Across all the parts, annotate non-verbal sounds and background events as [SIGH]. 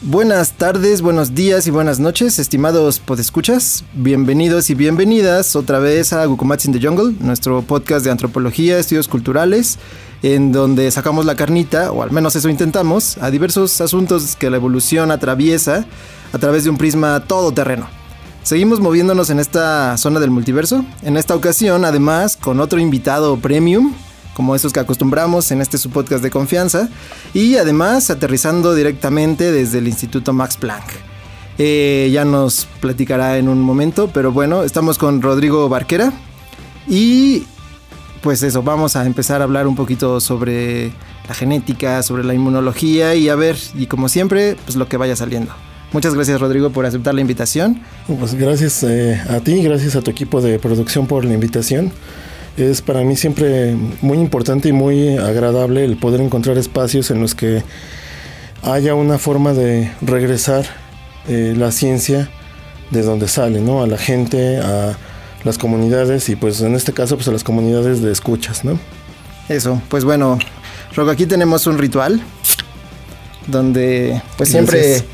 Buenas tardes, buenos días y buenas noches, estimados podescuchas. Bienvenidos y bienvenidas otra vez a Gukumats in the Jungle, nuestro podcast de antropología, estudios culturales, en donde sacamos la carnita, o al menos eso intentamos, a diversos asuntos que la evolución atraviesa a través de un prisma todoterreno. Seguimos moviéndonos en esta zona del multiverso, en esta ocasión además con otro invitado premium, como esos que acostumbramos en este su podcast de confianza, y además aterrizando directamente desde el Instituto Max Planck. Eh, ya nos platicará en un momento, pero bueno, estamos con Rodrigo Barquera y pues eso, vamos a empezar a hablar un poquito sobre la genética, sobre la inmunología y a ver, y como siempre, pues lo que vaya saliendo. Muchas gracias Rodrigo por aceptar la invitación. Pues gracias eh, a ti, gracias a tu equipo de producción por la invitación. Es para mí siempre muy importante y muy agradable el poder encontrar espacios en los que haya una forma de regresar eh, la ciencia de donde sale, ¿no? A la gente, a las comunidades y pues en este caso pues a las comunidades de escuchas, ¿no? Eso, pues bueno, Rogo, aquí tenemos un ritual donde pues siempre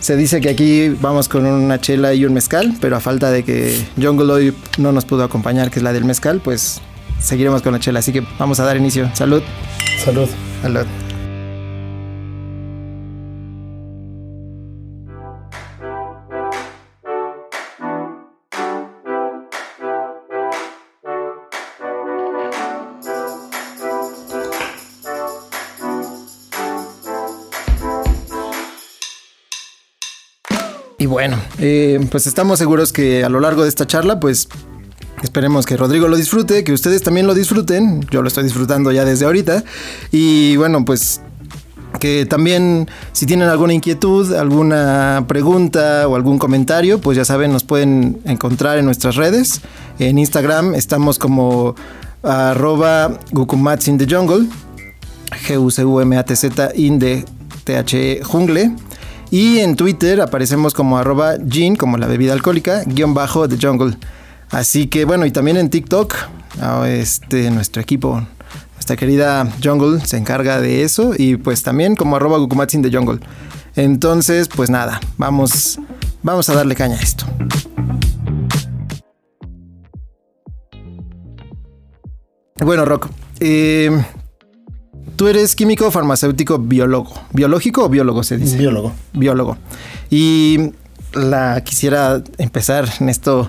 se dice que aquí vamos con una chela y un mezcal, pero a falta de que Jungle hoy no nos pudo acompañar, que es la del mezcal, pues seguiremos con la chela. Así que vamos a dar inicio. Salud. Salud. Salud. Eh, pues estamos seguros que a lo largo de esta charla, pues esperemos que Rodrigo lo disfrute, que ustedes también lo disfruten. Yo lo estoy disfrutando ya desde ahorita. Y bueno, pues que también si tienen alguna inquietud, alguna pregunta o algún comentario, pues ya saben, nos pueden encontrar en nuestras redes. En Instagram estamos como arroba Gukumats in the Jungle, G-U-C-U-M-A-T-Z in the T-H-E jungle. Y en Twitter aparecemos como arroba gin, como la bebida alcohólica, guion bajo The Jungle. Así que bueno, y también en TikTok, este, nuestro equipo, nuestra querida Jungle se encarga de eso. Y pues también como arroba Gukumatsin The Jungle. Entonces, pues nada, vamos, vamos a darle caña a esto. Bueno, Rock, eh, Tú eres químico, farmacéutico, biólogo. ¿Biológico o biólogo se dice? Biólogo. Biólogo. Y la quisiera empezar en esto,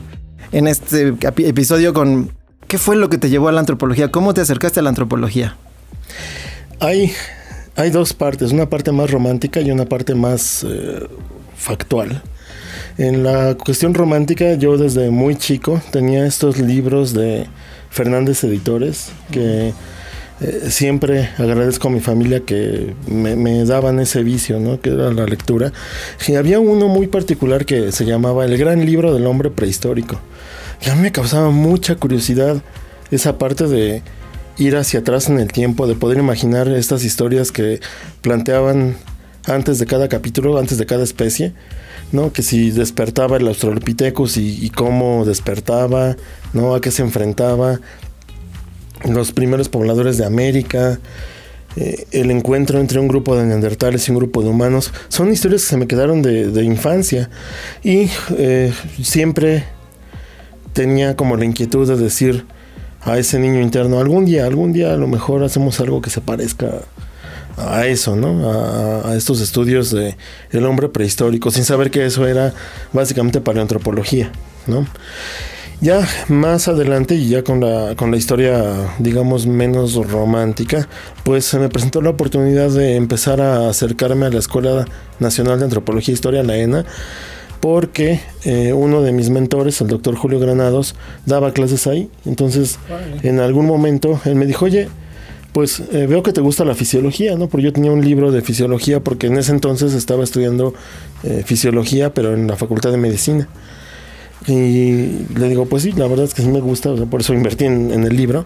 en este episodio con ¿qué fue lo que te llevó a la antropología? ¿Cómo te acercaste a la antropología? Hay, hay dos partes, una parte más romántica y una parte más eh, factual. En la cuestión romántica, yo desde muy chico tenía estos libros de Fernández Editores que eh, siempre agradezco a mi familia que me, daban ese vicio, ¿no? Que era la lectura. Y había uno muy particular que se llamaba El Gran Libro del Hombre Prehistórico. Y a mí me causaba mucha curiosidad esa parte de ir hacia atrás en el tiempo, de poder imaginar estas historias que planteaban antes de cada capítulo, antes de cada especie, ¿no? Que si despertaba el Australopithecus y, y cómo despertaba, ¿no? A qué se enfrentaba, los primeros pobladores de América, eh, el encuentro entre un grupo de neandertales y un grupo de humanos, son historias que se me quedaron de, infancia y eh, siempre tenía como la inquietud de decir a ese niño interno, algún día, algún día a lo mejor hacemos algo que se parezca a eso, ¿no? A, a estos estudios de el hombre prehistórico, sin saber que eso era básicamente paleoantropología, ¿no? Ya más adelante y ya con la, con la historia, digamos, menos romántica, pues se me presentó la oportunidad de empezar a acercarme a la Escuela Nacional de Antropología e Historia, la ENA, porque eh, uno de mis mentores, el doctor Julio Granados, daba clases ahí. Entonces, en algún momento, él me dijo, oye, pues eh, veo que te gusta la fisiología, ¿no? Porque yo tenía un libro de fisiología, porque en ese entonces estaba estudiando eh, fisiología, pero en la Facultad de Medicina. Y le digo, pues sí, la verdad es que sí me gusta, por eso invertí en, el libro.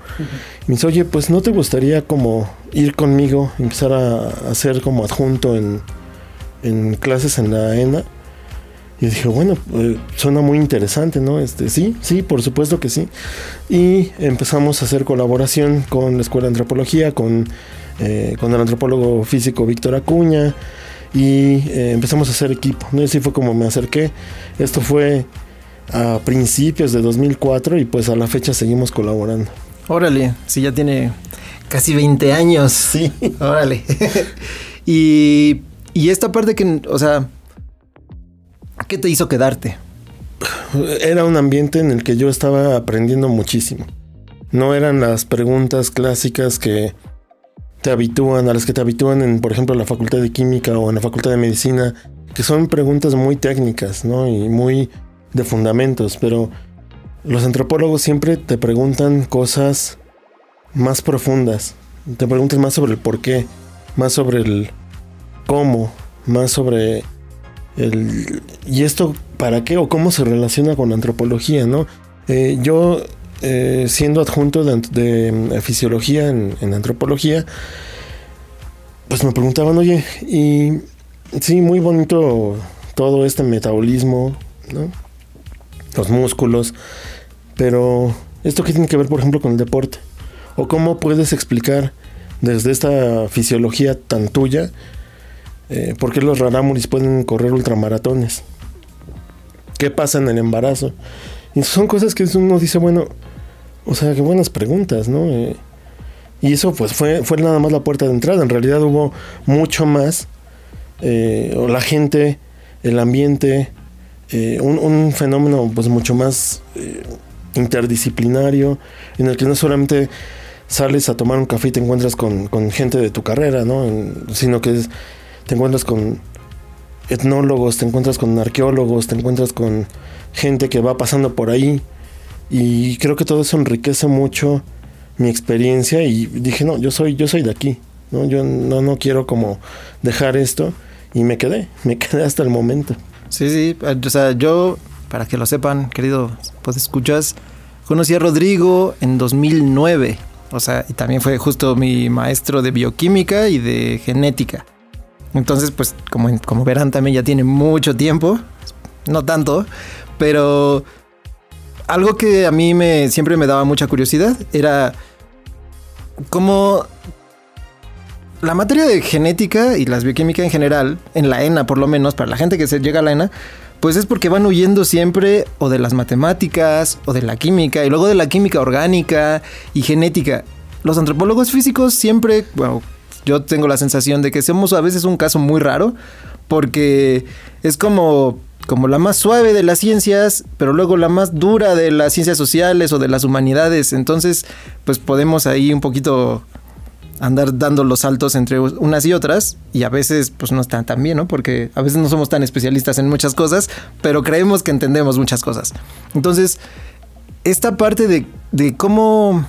Me dice, oye, pues no te gustaría como ir conmigo, empezar a, hacer como adjunto en, clases en la ENA. Y dije, bueno, eh, suena muy interesante, ¿no? Este, sí, sí, por supuesto que sí. Y empezamos a hacer colaboración con la Escuela de Antropología, con, eh, con el antropólogo físico Víctor Acuña. y eh, empezamos a hacer equipo. ¿no? Y así fue como me acerqué. Esto fue a principios de 2004 y pues a la fecha seguimos colaborando. Órale, sí, ya tiene casi 20 años. Sí. [LAUGHS] Órale. [LAUGHS] y, y esta parte que, o sea, ¿qué te hizo quedarte? Era un ambiente en el que yo estaba aprendiendo muchísimo. No eran las preguntas clásicas que te habitúan, a las que te habitúan en, por ejemplo, la Facultad de Química o en la Facultad de Medicina, que son preguntas muy técnicas, ¿no? Y muy de fundamentos, pero los antropólogos siempre te preguntan cosas más profundas. Te preguntan más sobre el por qué, más sobre el cómo, más sobre el... ¿Y esto para qué o cómo se relaciona con la antropología, no? Eh, yo, eh, siendo adjunto de, de fisiología en, en, antropología, pues me preguntaban, oye, y sí, muy bonito todo este metabolismo, ¿no? Los músculos, pero ¿esto qué tiene que ver, por ejemplo, con el deporte? ¿O cómo puedes explicar desde esta fisiología tan tuya eh, por qué los rarámuris pueden correr ultramaratones? ¿Qué pasa en el embarazo? Y son cosas que uno dice, bueno, o sea, qué buenas preguntas, ¿no? Eh, y eso pues fue, fue nada más la puerta de entrada. En realidad hubo mucho más. Eh, la gente, el ambiente, eh, un, fenómeno pues mucho más eh, interdisciplinario, en el que no solamente sales a tomar un café y te encuentras con, gente de tu carrera, ¿no? Sino que te encuentras con etnólogos, te encuentras con arqueólogos, te encuentras con gente que va pasando por ahí. Y creo que todo eso enriquece mucho mi experiencia y dije, no, yo soy, yo soy de aquí, ¿no? Yo no, no quiero como dejar esto y me quedé, me [LAUGHS] quedé hasta el momento. Sí, sí, o sea, yo, para que lo sepan, querido, pues escuchas, conocí a Rodrigo en 2009, o sea, y también fue justo mi maestro de bioquímica y de genética. Entonces, pues, como, como verán, también ya tiene mucho tiempo, no tanto, pero algo que a mí me siempre me daba mucha curiosidad era cómo la materia de genética y las bioquímica en general, en la ENA por lo menos, para la gente que se llega a la ENA, pues es porque van huyendo siempre o de las matemáticas o de la química y luego de la química orgánica y genética. Los antropólogos físicos siempre, bueno, yo tengo la sensación de que somos a veces un caso muy raro porque es como como la más suave de las ciencias, pero luego la más dura de las ciencias sociales o de las humanidades. Entonces, pues podemos ahí un poquito andar dando los saltos entre unas y otras y a veces pues no están tan bien, ¿no? Porque a veces no somos tan especialistas en muchas cosas, pero creemos que entendemos muchas cosas. Entonces, esta parte de, de cómo,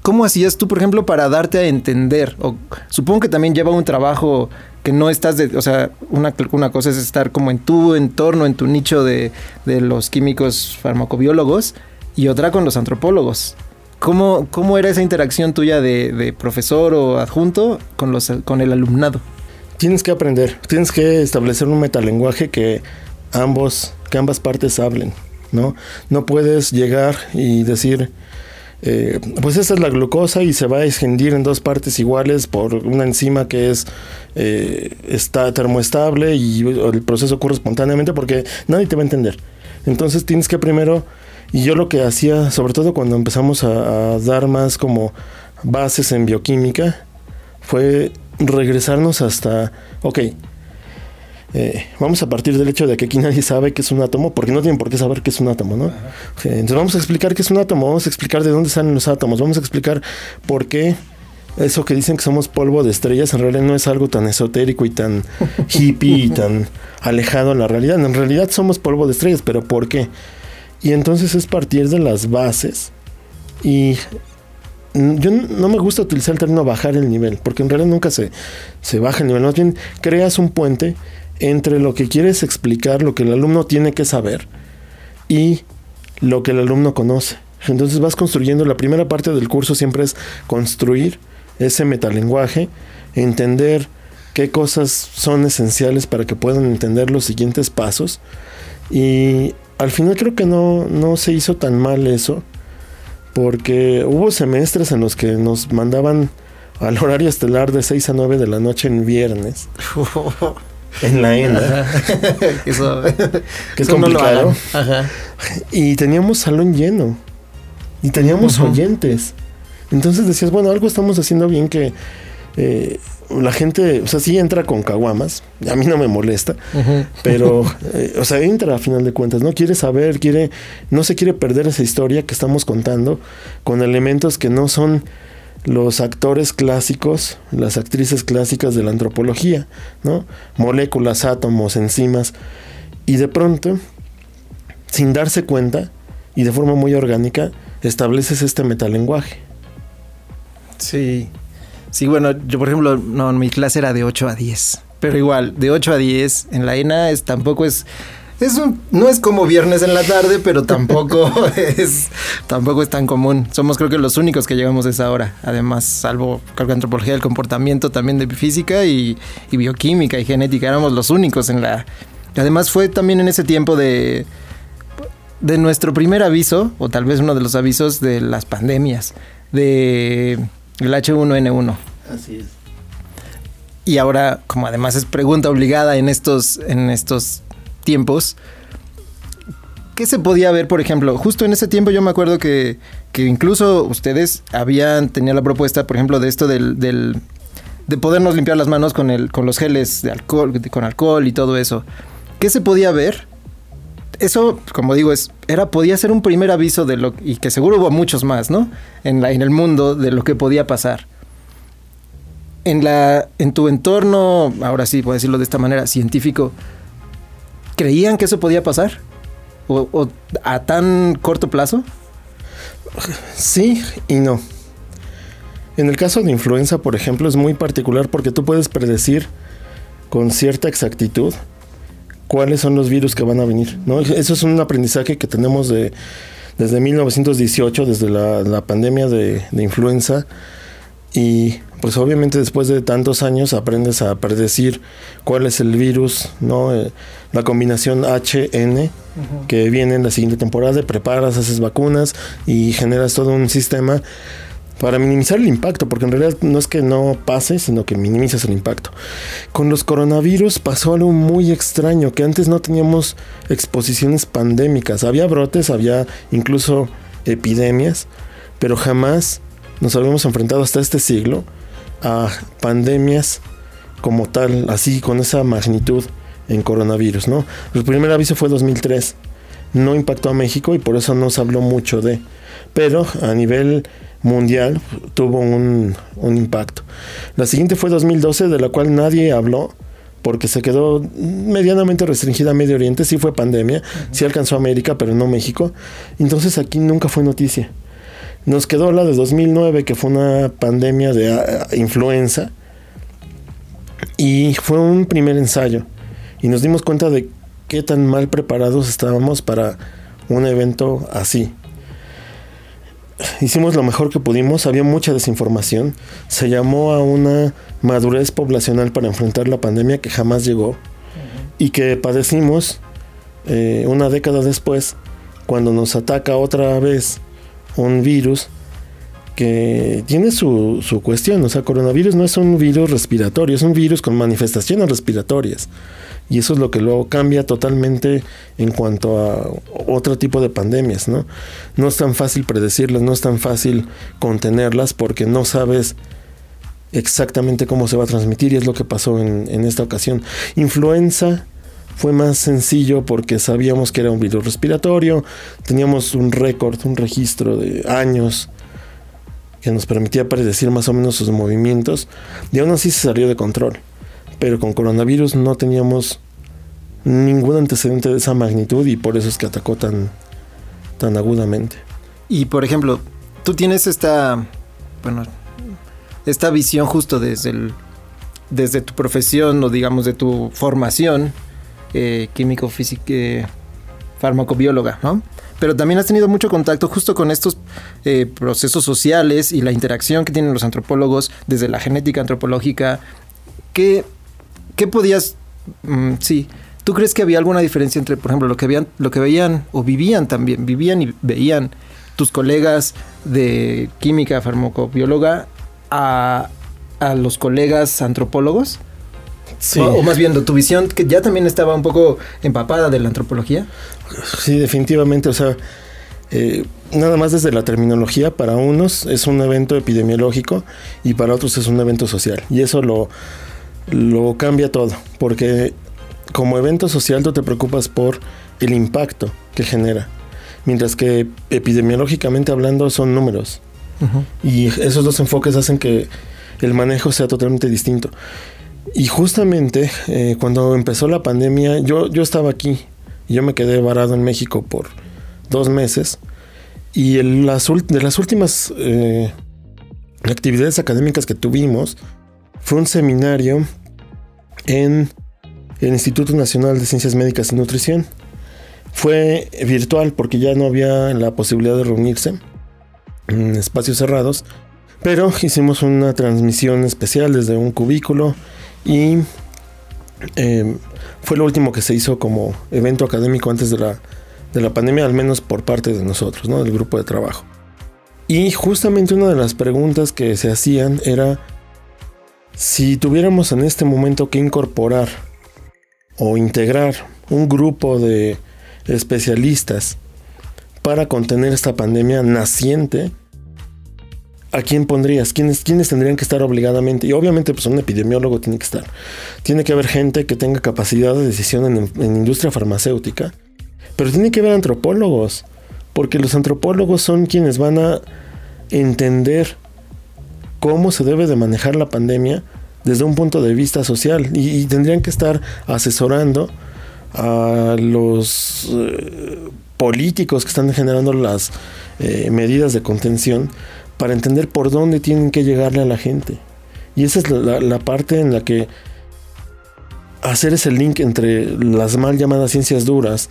cómo hacías tú, por ejemplo, para darte a entender, o supongo que también lleva un trabajo que no estás de, o sea, una, una cosa es estar como en tu entorno, en tu nicho de, de los químicos farmacobiólogos y otra con los antropólogos. ¿Cómo, ¿Cómo, era esa interacción tuya de, de, profesor o adjunto con, los, con el alumnado? Tienes que aprender, tienes que establecer un metalenguaje que ambos, que ambas partes hablen, ¿no? No puedes llegar y decir, eh, pues esta es la glucosa y se va a escindir en dos partes iguales por una enzima que es eh, está termoestable y el proceso ocurre espontáneamente porque nadie te va a entender. Entonces tienes que primero y yo lo que hacía, sobre todo cuando empezamos a, a dar más como bases en bioquímica, fue regresarnos hasta, ok, eh, vamos a partir del hecho de que aquí nadie sabe qué es un átomo, porque no tienen por qué saber qué es un átomo, ¿no? Okay, entonces vamos a explicar qué es un átomo, vamos a explicar de dónde salen los átomos, vamos a explicar por qué eso que dicen que somos polvo de estrellas en realidad no es algo tan esotérico y tan hippie y tan [LAUGHS] alejado a la realidad. En realidad somos polvo de estrellas, pero ¿por qué? Y entonces es partir de las bases y yo no me gusta utilizar el término bajar el nivel, porque en realidad nunca se, se baja el nivel, más bien creas un puente entre lo que quieres explicar, lo que el alumno tiene que saber y lo que el alumno conoce. Entonces vas construyendo, la primera parte del curso siempre es construir ese metalenguaje, entender qué cosas son esenciales para que puedan entender los siguientes pasos y al final creo que no, no se hizo tan mal eso, porque hubo semestres en los que nos mandaban al horario estelar de 6 a 9 de la noche en viernes. [LAUGHS] en la ENA. [LAUGHS] Eso, que es eso no lo complicado. Ajá. Y teníamos salón lleno. Y teníamos oyentes. Entonces decías, bueno, algo estamos haciendo bien que eh, la gente, o sea, sí entra con caguamas. A mí no me molesta. Pero, [LAUGHS] eh, o sea, entra a final de cuentas, ¿no? Quiere saber, quiere, no se quiere perder esa historia que estamos contando con elementos que no son los actores clásicos, las actrices clásicas de la antropología, ¿no? Moléculas, átomos, enzimas. Y de pronto, sin darse cuenta y de forma muy orgánica, estableces este metalenguaje. Sí. Sí, bueno, yo por ejemplo, no, mi clase era de 8 a 10. Pero igual, de 8 a 10 en la ENA es, tampoco es... Es un, no es como viernes en la tarde, pero tampoco [LAUGHS] es tampoco es tan común. Somos creo que los únicos que llegamos a esa hora. Además, salvo creo que antropología del comportamiento, también de física y, y bioquímica y genética. Éramos los únicos en la... Además fue también en ese tiempo de, de nuestro primer aviso, o tal vez uno de los avisos de las pandemias, de el H1N1. Así es. Y ahora, como además es pregunta obligada en estos, en estos tiempos, ¿qué se podía ver, por ejemplo? Justo en ese tiempo yo me acuerdo que, que incluso ustedes habían, tenían la propuesta, por ejemplo, de esto del, del- de podernos limpiar las manos con, el, con los geles de alcohol, con alcohol y todo eso. ¿Qué se podía ver? Eso, como digo, es, era, podía ser un primer aviso de lo, y que seguro hubo muchos más, ¿no? En, la, en el mundo de lo que podía pasar en la en tu entorno, ahora sí puedo decirlo de esta manera, científico, ¿creían que eso podía pasar? ¿O, o a tan corto plazo? Sí y no. En el caso de influenza, por ejemplo, es muy particular porque tú puedes predecir con cierta exactitud cuáles son los virus que van a venir. ¿no? Eso es un aprendizaje que tenemos de, desde 1918, desde la, la pandemia de, de influenza. Y pues obviamente después de tantos años aprendes a predecir cuál es el virus, ¿no? Eh, la combinación HN que viene en la siguiente temporada, preparas, haces vacunas y generas todo un sistema para minimizar el impacto, porque en realidad no es que no pase, sino que minimizas el impacto. Con los coronavirus pasó algo muy extraño, que antes no teníamos exposiciones pandémicas, había brotes, había incluso epidemias, pero jamás nos habíamos enfrentado hasta este siglo a pandemias como tal, así con esa magnitud en coronavirus, ¿no? El primer aviso fue 2003, no impactó a México y por eso no se habló mucho de, pero a nivel mundial tuvo un, un impacto. La siguiente fue 2012, de la cual nadie habló porque se quedó medianamente restringida a Medio Oriente, sí fue pandemia, sí alcanzó a América, pero no México. Entonces aquí nunca fue noticia. Nos quedó la de 2009, que fue una pandemia de ah, influenza, y fue un primer ensayo. Y nos dimos cuenta de qué tan mal preparados estábamos para un evento así. Hicimos lo mejor que pudimos, había mucha desinformación. Se llamó a una madurez poblacional para enfrentar la pandemia que jamás llegó y que padecimos eh, una década después cuando nos ataca otra vez un virus que tiene su, su cuestión. O sea, coronavirus no es un virus respiratorio, es un virus con manifestaciones respiratorias. Y eso es lo que luego cambia totalmente en cuanto a otro tipo de pandemias, ¿no? No es tan fácil predecirlas, no es tan fácil contenerlas porque no sabes exactamente cómo se va a transmitir y es lo que pasó en, en esta ocasión. Influenza fue más sencillo porque sabíamos que era un virus respiratorio, teníamos un récord, un registro de años que nos permitía predecir más o menos sus movimientos y aún así se salió de control. Pero con coronavirus no teníamos ningún antecedente de esa magnitud y por eso es que atacó tan, tan agudamente. Y por ejemplo, tú tienes esta, bueno, esta visión justo desde desde tu profesión o digamos de tu formación eh, químico físico eh, farmacobióloga, ¿no? Pero también has tenido mucho contacto justo con estos eh, procesos sociales y la interacción que tienen los antropólogos desde la genética antropológica. ¿Qué, qué podías, mm, sí, ¿Tú crees que había alguna diferencia entre, por ejemplo, lo que, habían, lo que veían o vivían también, vivían y veían tus colegas de química farmacobióloga a, a los colegas antropólogos? Sí. O, más bien, tu visión, que ya también estaba un poco empapada de la antropología. Sí, definitivamente. O sea, eh, nada más desde la terminología, para unos es un evento epidemiológico y para otros es un evento social. Y eso lo, lo cambia todo, porque como evento social tú te preocupas por el impacto que genera, mientras que epidemiológicamente hablando son números. Y esos dos enfoques hacen que el manejo sea totalmente distinto. Y justamente eh, cuando empezó la pandemia, yo, yo estaba aquí. Yo me quedé varado en México por dos meses. Y el, las, de las últimas eh, actividades académicas que tuvimos fue un seminario en el Instituto Nacional de Ciencias Médicas y Nutrición. Fue virtual porque ya no había la posibilidad de reunirse en espacios cerrados, pero hicimos una transmisión especial desde un cubículo y eh, fue lo último que se hizo como evento académico antes de la, de la pandemia, al menos por parte de nosotros, ¿no? del grupo de trabajo. Y justamente una de las preguntas que se hacían era si tuviéramos en este momento que incorporar o integrar un grupo de especialistas para contener esta pandemia naciente, ¿a quién pondrías? ¿Quiénes, ¿Quiénes tendrían que estar obligadamente? Y obviamente pues un epidemiólogo tiene que estar. Tiene que haber gente que tenga capacidad de decisión en, en industria farmacéutica, pero tiene que haber antropólogos, porque los antropólogos son quienes van a entender cómo se debe de manejar la pandemia desde un punto de vista social y, tendrían que estar asesorando a los eh, políticos que están generando las eh, medidas de contención para entender por dónde tienen que llegarle a la gente. Y esa es la, parte en la que hacer ese link entre las mal llamadas ciencias duras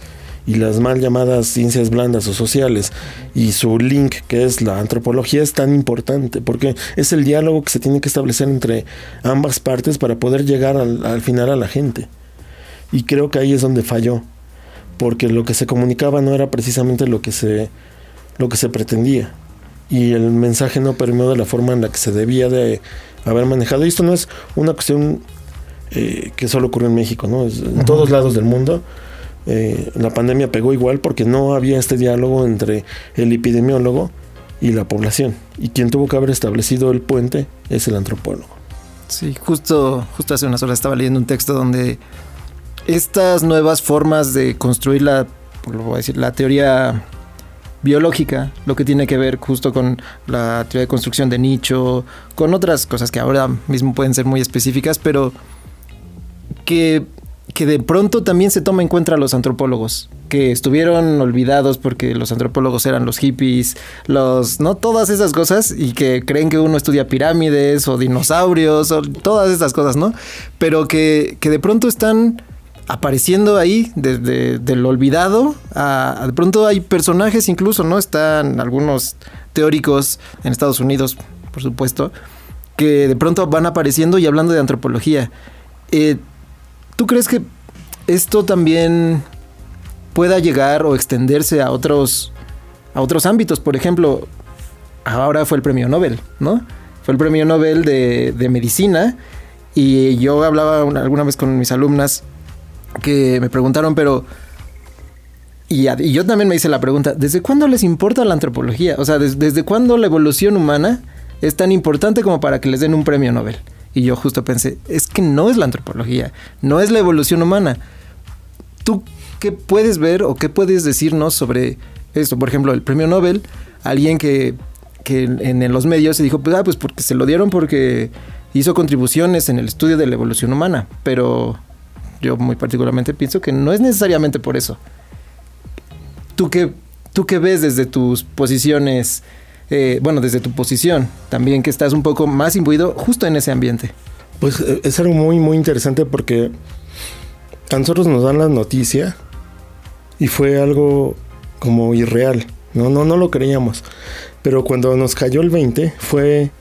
y las mal llamadas ciencias blandas o sociales y su link que es la antropología es tan importante porque es el diálogo que se tiene que establecer entre ambas partes para poder llegar al, al final a la gente. Y creo que ahí es donde falló, porque lo que se comunicaba no era precisamente lo que se, lo que se pretendía y el mensaje no permeó de la forma en la que se debía de haber manejado. Y esto no es una cuestión eh, que solo ocurre en México, ¿no? en todos lados del mundo. Eh, la pandemia pegó igual porque no había este diálogo entre el epidemiólogo y la población. Y quien tuvo que haber establecido el puente es el antropólogo. Sí, justo, justo hace unas horas estaba leyendo un texto donde estas nuevas formas de construir la, lo decir, la teoría biológica, lo que tiene que ver justo con la teoría de construcción de nicho, con otras cosas que ahora mismo pueden ser muy específicas, pero que, que de pronto también se toma en cuenta a los antropólogos, que estuvieron olvidados porque los antropólogos eran los hippies, los, ¿no? Todas esas cosas y que creen que uno estudia pirámides o dinosaurios o todas esas cosas, ¿no? Pero que, que de pronto están apareciendo ahí desde del olvidado a, de pronto hay personajes incluso no están algunos teóricos en Estados Unidos por supuesto que de pronto van apareciendo y hablando de antropología eh, tú crees que esto también pueda llegar o extenderse a otros a otros ámbitos por ejemplo ahora fue el premio Nobel no fue el premio Nobel de, de medicina y yo hablaba alguna vez con mis alumnas que me preguntaron, pero... Y, yo también me hice la pregunta, ¿desde cuándo les importa la antropología? O sea, ¿desde cuándo la evolución humana es tan importante como para que les den un premio Nobel? Y yo justo pensé, es que no es la antropología, no es la evolución humana. ¿Tú qué puedes ver o qué puedes decirnos sobre esto? Por ejemplo, el premio Nobel, alguien que, que en, los medios se dijo, pues, ah, pues porque se lo dieron porque hizo contribuciones en el estudio de la evolución humana, pero yo muy particularmente pienso que no es necesariamente por eso. ¿Tú qué, tú qué ves desde tus posiciones, eh, bueno, desde tu posición, también que estás un poco más imbuido justo en ese ambiente? Pues eh, es algo muy, muy interesante porque a nosotros nos dan la noticia y fue algo como irreal. No, no, no lo creíamos. Pero cuando nos cayó el 20 fue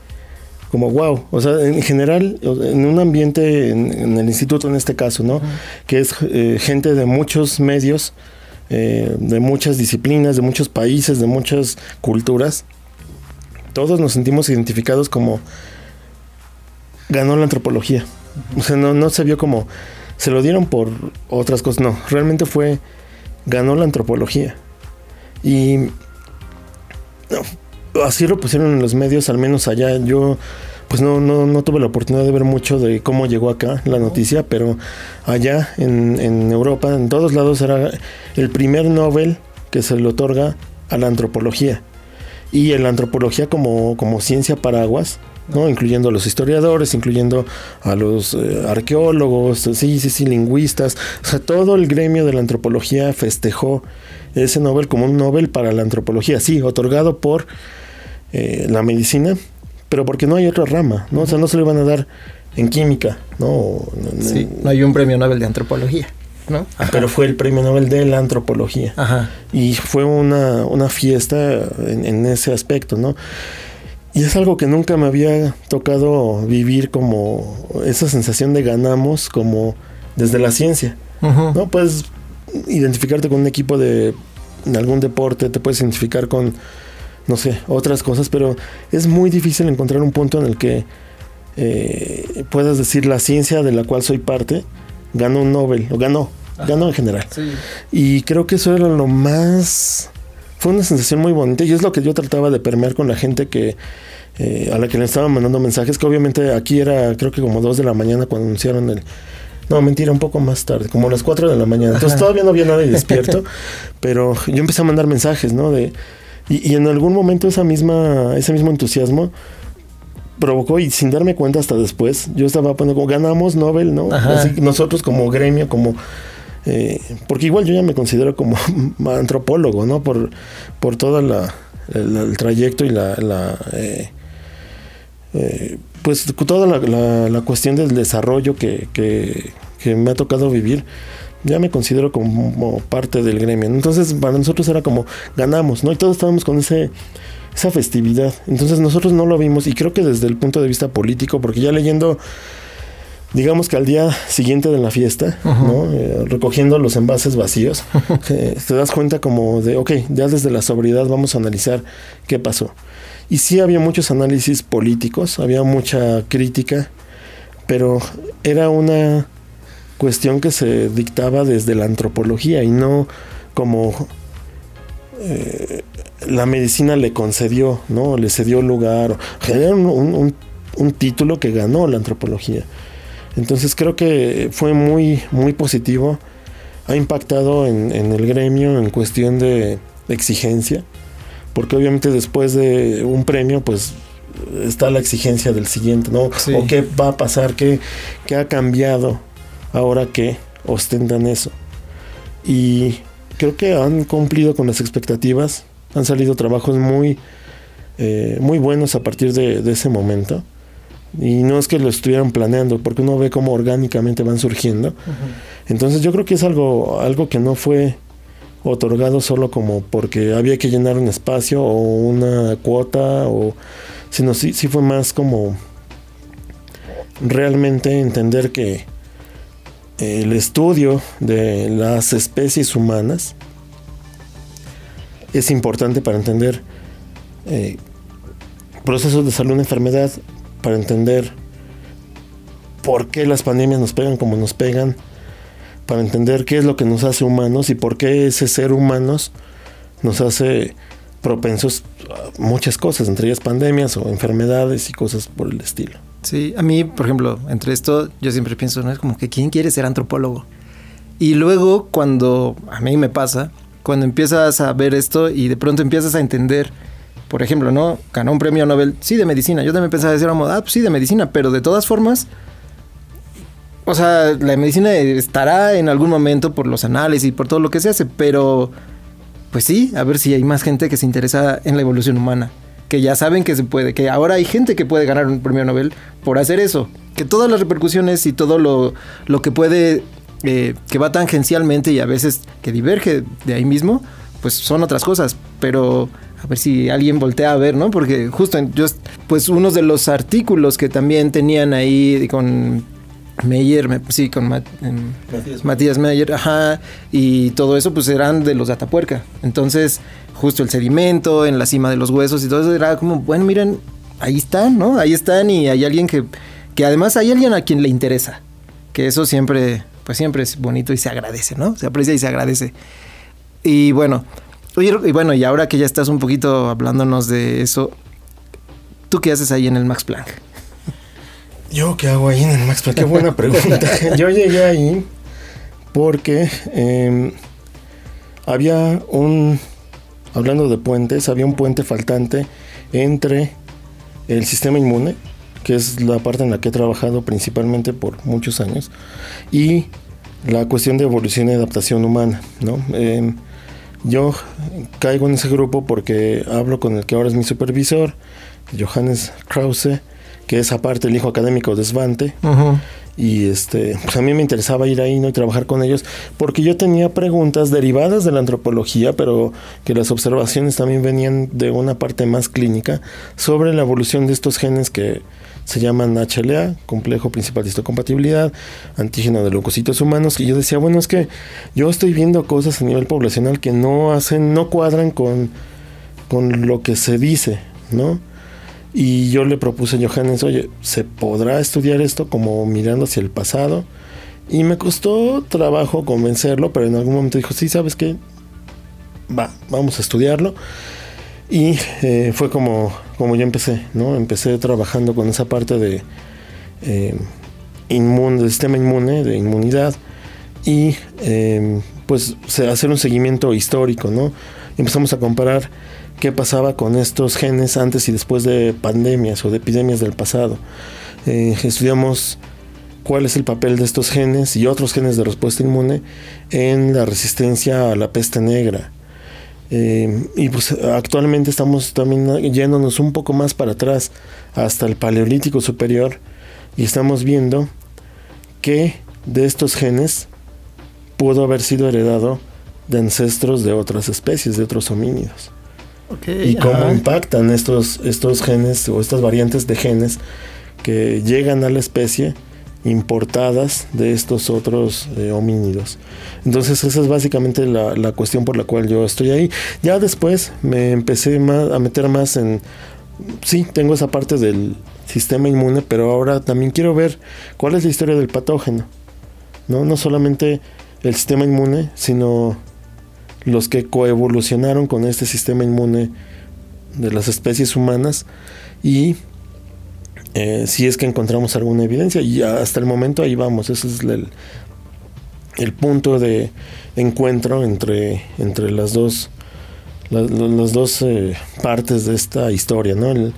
como wow, o sea, en general, en un ambiente, en, el instituto en este caso, ¿no? Que es eh, gente de muchos medios, eh, de muchas disciplinas, de muchos países, de muchas culturas, todos nos sentimos identificados como ganó la antropología. O sea, no, no se vio como... Se lo dieron por otras cosas. No, realmente fue... Ganó la antropología. Y... así lo pusieron en los medios, al menos allá. Yo pues no, no, no tuve la oportunidad de ver mucho de cómo llegó acá la noticia, pero allá en, en Europa, en todos lados, era el primer Nobel que se le otorga a la antropología. Y en la antropología como, como ciencia paraguas, ¿no? incluyendo a los historiadores, incluyendo a los eh, arqueólogos, sí, sí, sí, lingüistas. O sea, todo el gremio de la antropología festejó ese Nobel como un Nobel para la antropología, sí, otorgado por eh, la medicina, pero porque no hay otra rama, ¿no? O sea, no se le van a dar en química, ¿no? Sí, no hay un premio Nobel de antropología. ¿No? Pero fue el premio Nobel de la antropología. Ajá. Y fue una, una fiesta en, en, ese aspecto, ¿no? Y es algo que nunca me había tocado vivir como esa sensación de ganamos como desde la ciencia. ¿no? Puedes identificarte con un equipo de, de algún deporte, te puedes identificar con, no sé, otras cosas, pero es muy difícil encontrar un punto en el que eh, puedas decir la ciencia de la cual soy parte ganó un Nobel, o ganó, ganó en general. Sí. Y creo que eso era lo más... Fue una sensación muy bonita y es lo que yo trataba de permear con la gente que eh, a la que le estaban mandando mensajes, que obviamente aquí era creo que como 2 de la mañana cuando anunciaron el... No, mentira, un poco más tarde, como las 4 de la mañana. Entonces Ajá. todavía no había nadie despierto, [LAUGHS] pero yo empecé a mandar mensajes, ¿no? De, y, y en algún momento esa misma, ese mismo entusiasmo provocó y sin darme cuenta hasta después, yo estaba poniendo como ganamos Nobel, ¿no? Así, nosotros como gremio, como eh, porque igual yo ya me considero como [LAUGHS] antropólogo, ¿no? Por, por todo la, el, trayecto y la, eh, eh, pues toda la, la, la, cuestión del desarrollo que, que, que, me ha tocado vivir, ya me considero como parte del gremio. Entonces para nosotros era como ganamos, ¿no? Y todos estábamos con ese esa festividad. Entonces nosotros no lo vimos y creo que desde el punto de vista político, porque ya leyendo digamos que al día siguiente de la fiesta, uh -huh. ¿no? eh, recogiendo los envases vacíos, [LAUGHS] eh, te das cuenta como de, ok, ya desde la sobriedad vamos a analizar qué pasó. Y sí había muchos análisis políticos, había mucha crítica, pero era una cuestión que se dictaba desde la antropología y no como eh, la medicina le concedió, ¿no? Le cedió lugar. Era un, un, un título que ganó la antropología. Entonces creo que fue muy, muy positivo. Ha impactado en, en, el gremio en cuestión de exigencia. Porque obviamente después de un premio, pues está la exigencia del siguiente, ¿no? Sí. O qué va a pasar, qué, qué ha cambiado ahora que ostentan eso. Y creo que han cumplido con las expectativas. Han salido trabajos muy, eh, muy buenos a partir de, de ese momento. Y no es que lo estuvieran planeando, porque uno ve cómo orgánicamente van surgiendo. Uh -huh. Entonces yo creo que es algo, algo que no fue otorgado solo como porque había que llenar un espacio o una cuota, o, sino sí, sí fue más como realmente entender que el estudio de las especies humanas es importante para entender eh, procesos de salud, enfermedad, para entender por qué las pandemias nos pegan como nos pegan, para entender qué es lo que nos hace humanos y por qué ese ser humanos nos hace propensos a muchas cosas, entre ellas pandemias o enfermedades y cosas por el estilo. Sí, a mí, por ejemplo, entre esto yo siempre pienso, ¿no? Es como que ¿quién quiere ser antropólogo? Y luego cuando a mí me pasa, cuando empiezas a ver esto y de pronto empiezas a entender por ejemplo, ¿no? Ganó un premio Nobel, sí, de medicina. Yo también pensaba decir, ah, pues sí, de medicina, pero de todas formas, o sea, la medicina estará en algún momento por los análisis por todo lo que se hace, pero pues sí, a ver si hay más gente que se interesa en la evolución humana, que ya saben que se puede, que ahora hay gente que puede ganar un premio Nobel por hacer eso, que todas las repercusiones y todo lo, lo que puede, eh, que va tangencialmente y a veces que diverge de ahí mismo, pues son otras cosas, pero a ver si alguien voltea a ver, ¿no? Porque justo en, yo, pues unos de los artículos que también tenían ahí con Meyer, sí, con Mat, en, Matías. Matías Meyer, ajá, y todo eso pues eran de los Atapuerca. Entonces, justo el sedimento en la cima de los huesos y todo eso era como, bueno, miren, ahí están, ¿no? Ahí están y hay alguien que, que además hay alguien a quien le interesa, que eso siempre, pues siempre es bonito y se agradece, ¿no? Se aprecia y se agradece. Y bueno, y bueno, y ahora que ya estás un poquito hablándonos de eso, ¿tú qué haces ahí en el Max Planck? ¿Yo qué hago ahí en el Max Planck? Qué buena pregunta. [LAUGHS] Yo llegué ahí porque em, había un, hablando de puentes, había un puente faltante entre el sistema inmune, que es la parte en la que he trabajado principalmente por muchos años, y la cuestión de evolución y adaptación humana, ¿no? Em, yo caigo en ese grupo porque hablo con el que ahora es mi supervisor, Johannes Krause, que es aparte el hijo académico de Svante. Y este, pues a mí me interesaba ir ahí ¿no? y trabajar con ellos, porque yo tenía preguntas derivadas de la antropología, pero que las observaciones también venían de una parte más clínica, sobre la evolución de estos genes que se llaman HLA, complejo principal de histocompatibilidad, antígeno de leucocitos humanos, y yo decía, bueno, es que yo estoy viendo cosas a nivel poblacional que no hacen, no cuadran con, con lo que se dice, ¿no? Y yo le propuse a Johannes, oye, ¿se podrá estudiar esto como mirando hacia el pasado? Y me costó trabajo convencerlo, pero en algún momento dijo, sí, ¿sabes qué? Va, vamos a estudiarlo. Y eh, fue como, como yo empecé, ¿no? Empecé trabajando con esa parte de eh, inmune, sistema inmune, de inmunidad, y eh, pues hacer un seguimiento histórico, ¿no? Empezamos a comparar qué pasaba con estos genes antes y después de pandemias o de epidemias del pasado. Eh, estudiamos cuál es el papel de estos genes y otros genes de respuesta inmune en la resistencia a la peste negra. Eh, y pues actualmente estamos también yéndonos un poco más para atrás hasta el Paleolítico Superior y estamos viendo que de estos genes pudo haber sido heredado de ancestros de otras especies, de otros homínidos y cómo impactan estos, estos genes o estas variantes de genes que llegan a la especie importadas de estos otros eh, homínidos. Entonces esa es básicamente la, la, cuestión por la cual yo estoy ahí. Ya después me empecé a meter más en... Sí, tengo esa parte del sistema inmune, pero ahora también quiero ver cuál es la historia del patógeno. No, no solamente el sistema inmune, sino los que coevolucionaron con este sistema inmune de las especies humanas y eh, si es que encontramos alguna evidencia y hasta el momento ahí vamos, ese es el, el punto de encuentro entre, entre las dos las, dos eh, partes de esta historia, ¿no? El,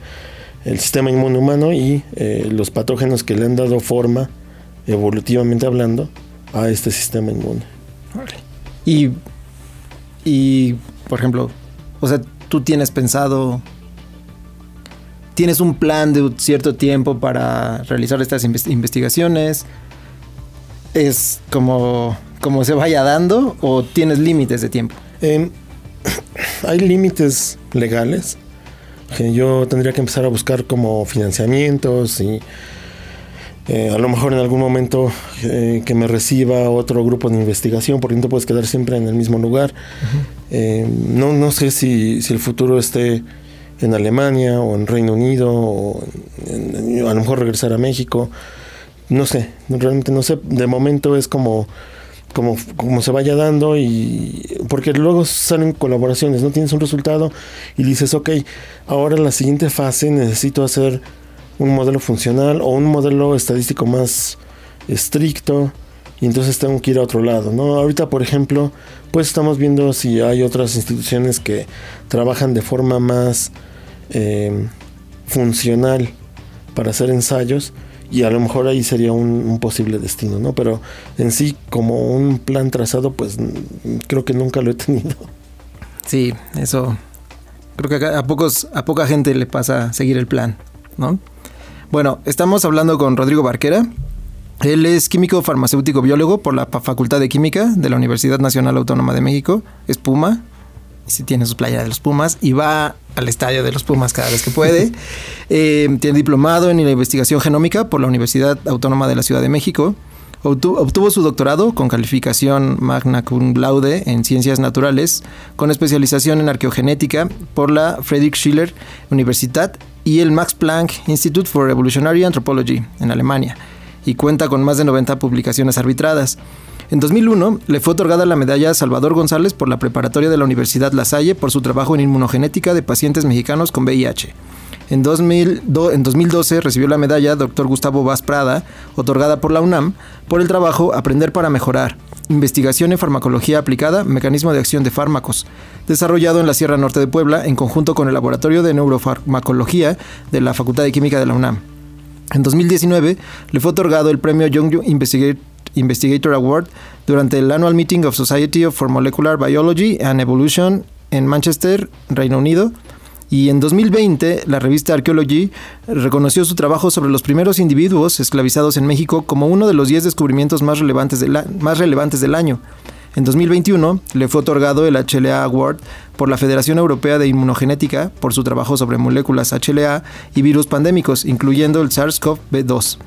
sistema inmune humano y eh, los patógenos que le han dado forma, evolutivamente hablando, a este sistema inmune. Y y, por ejemplo, o sea, tú tienes pensado, tienes un plan de cierto tiempo para realizar estas investigaciones, es como, como se vaya dando o tienes límites de tiempo. Em, [CLEARS THROAT] hay límites legales yo tendría que empezar a buscar como financiamientos y eh, a lo mejor en algún momento eh, que me reciba otro grupo de investigación, porque no te puedes quedar siempre en el mismo lugar. Eh, no, no sé si, si, el futuro esté en Alemania o en Reino Unido, o a lo mejor regresar a México. No sé, realmente no sé. De momento es como, como, como se vaya dando y porque luego salen colaboraciones, no tienes un resultado y dices, ok, ahora la siguiente fase necesito hacer un modelo funcional o un modelo estadístico más estricto y entonces tengo que ir a otro lado, ¿no? Ahorita, por ejemplo, pues estamos viendo si hay otras instituciones que trabajan de forma más em, funcional para hacer ensayos y a lo mejor ahí sería un, posible destino, ¿no? Pero en sí, como un plan trazado, pues creo que nunca lo he [LAUGHS] tenido. Sí, eso creo que a pocos a poca gente le pasa seguir el plan, ¿no? Bueno, estamos hablando con Rodrigo Barquera. Él es químico farmacéutico biólogo por la Facultad de Química de la Universidad Nacional Autónoma de México. Es Puma. Si tiene su playa de los Pumas y va al estadio de los Pumas cada vez que puede. [LAUGHS] Eh, tiene diplomado en la investigación genómica por la Universidad Autónoma de la Ciudad de México. Obtuvo, su doctorado con calificación magna cum laude en ciencias naturales, con especialización en arqueogenética por la Friedrich Schiller Universität y el Max Planck Institute for Evolutionary Anthropology en Alemania, y cuenta con más de 90 publicaciones arbitradas. En 2001 le fue otorgada la medalla Salvador González por la preparatoria de la Universidad La Salle por su trabajo en inmunogenética de pacientes mexicanos con VIH. En, 2012 recibió la medalla Dr. Gustavo Vaz Prada, otorgada por la UNAM, por el trabajo Aprender para Mejorar, Investigación en Farmacología Aplicada, Mecanismo de Acción de Fármacos, desarrollado en la Sierra Norte de Puebla en conjunto con el Laboratorio de Neurofarmacología de la Facultad de Química de la UNAM. En 2019 le fue otorgado el premio Young Investigator Award durante el Annual Meeting of Society for Molecular Biology and Evolution en Manchester, Reino Unido, y en 2020, la revista Archaeology reconoció su trabajo sobre los primeros individuos esclavizados en México como uno de los 10 descubrimientos más relevantes, más relevantes del año. En 2021 le fue otorgado el HLA Award por la Federación Europea de Inmunogenética por su trabajo sobre moléculas HLA y virus pandémicos, incluyendo el SARS-CoV-2.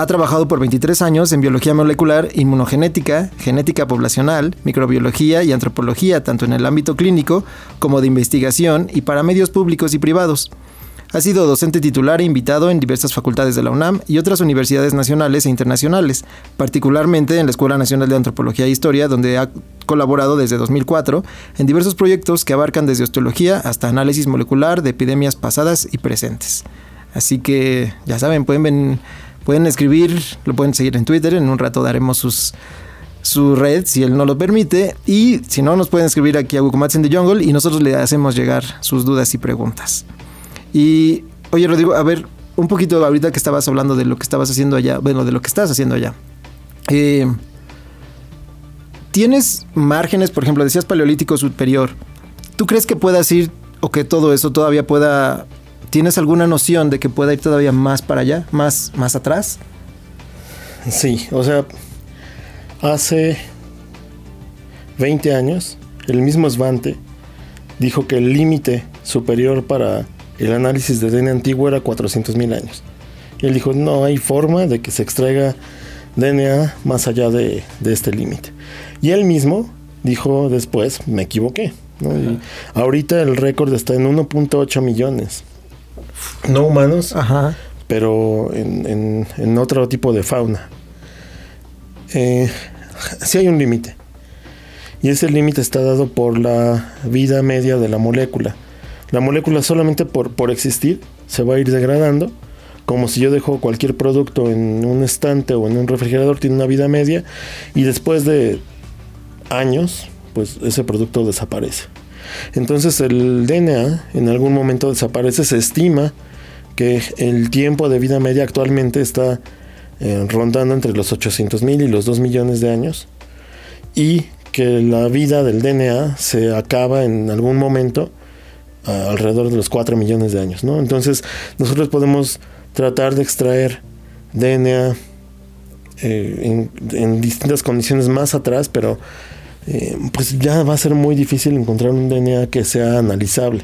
Ha trabajado por 23 años en biología molecular, inmunogenética, genética poblacional, microbiología y antropología, tanto en el ámbito clínico como de investigación y para medios públicos y privados. Ha sido docente titular e invitado en diversas facultades de la UNAM y otras universidades nacionales e internacionales, particularmente en la Escuela Nacional de Antropología e Historia, donde ha colaborado desde 2004 en diversos proyectos que abarcan desde osteología hasta análisis molecular de epidemias pasadas y presentes. Así que, ya saben, pueden Pueden escribir, lo pueden seguir en Twitter, en un rato daremos sus, su red si él no lo permite. Y si no, nos pueden escribir aquí a Wukumats in the Jungle y nosotros le hacemos llegar sus dudas y preguntas. Y oye, Rodrigo, a ver, un poquito ahorita que estabas hablando de lo que estabas haciendo allá, bueno, de lo que estás haciendo allá. Eh, ¿Tienes márgenes, por ejemplo, decías paleolítico superior? ¿Tú crees que puedas ir o que todo eso todavía pueda ¿Tienes alguna noción de que pueda ir todavía más para allá, más, más atrás? Sí, o sea, hace 20 años, el mismo Svante dijo que el límite superior para el análisis de DNA antiguo era 400.000 años. Y él dijo, no hay forma de que se extraiga DNA más allá de, este límite. Y él mismo dijo después, me equivoqué. ahorita el récord está en 1.8 millones no humanos, pero en, otro tipo de fauna. Eh, sí hay un límite. Y ese límite está dado por la vida media de la molécula. La molécula solamente por, por existir se va a ir degradando, como si yo dejo cualquier producto en un estante o en un refrigerador, tiene una vida media, y después de años, pues ese producto desaparece. Entonces el DNA en algún momento desaparece, se estima que el tiempo de vida media actualmente está eh, rondando entre los 800 mil y los 2 millones de años y que la vida del DNA se acaba en algún momento alrededor de los 4 millones de años. ¿no? Entonces nosotros podemos tratar de extraer DNA eh, en distintas condiciones más atrás, pero eh, pues ya va a ser muy difícil encontrar un DNA que sea analizable.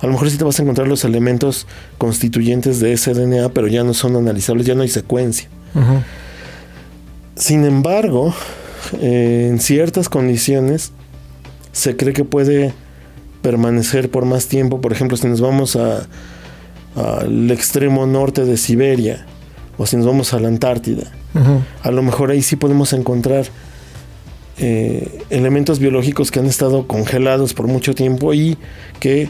A lo mejor sí te vas a encontrar los elementos constituyentes de ese DNA, pero ya no son analizables, ya no hay secuencia. Sin embargo, eh, en ciertas condiciones se cree que puede permanecer por más tiempo. Por ejemplo, si nos vamos al extremo norte de Siberia o si nos vamos a la Antártida, a lo mejor ahí sí podemos encontrar eh, elementos biológicos que han estado congelados por mucho tiempo y que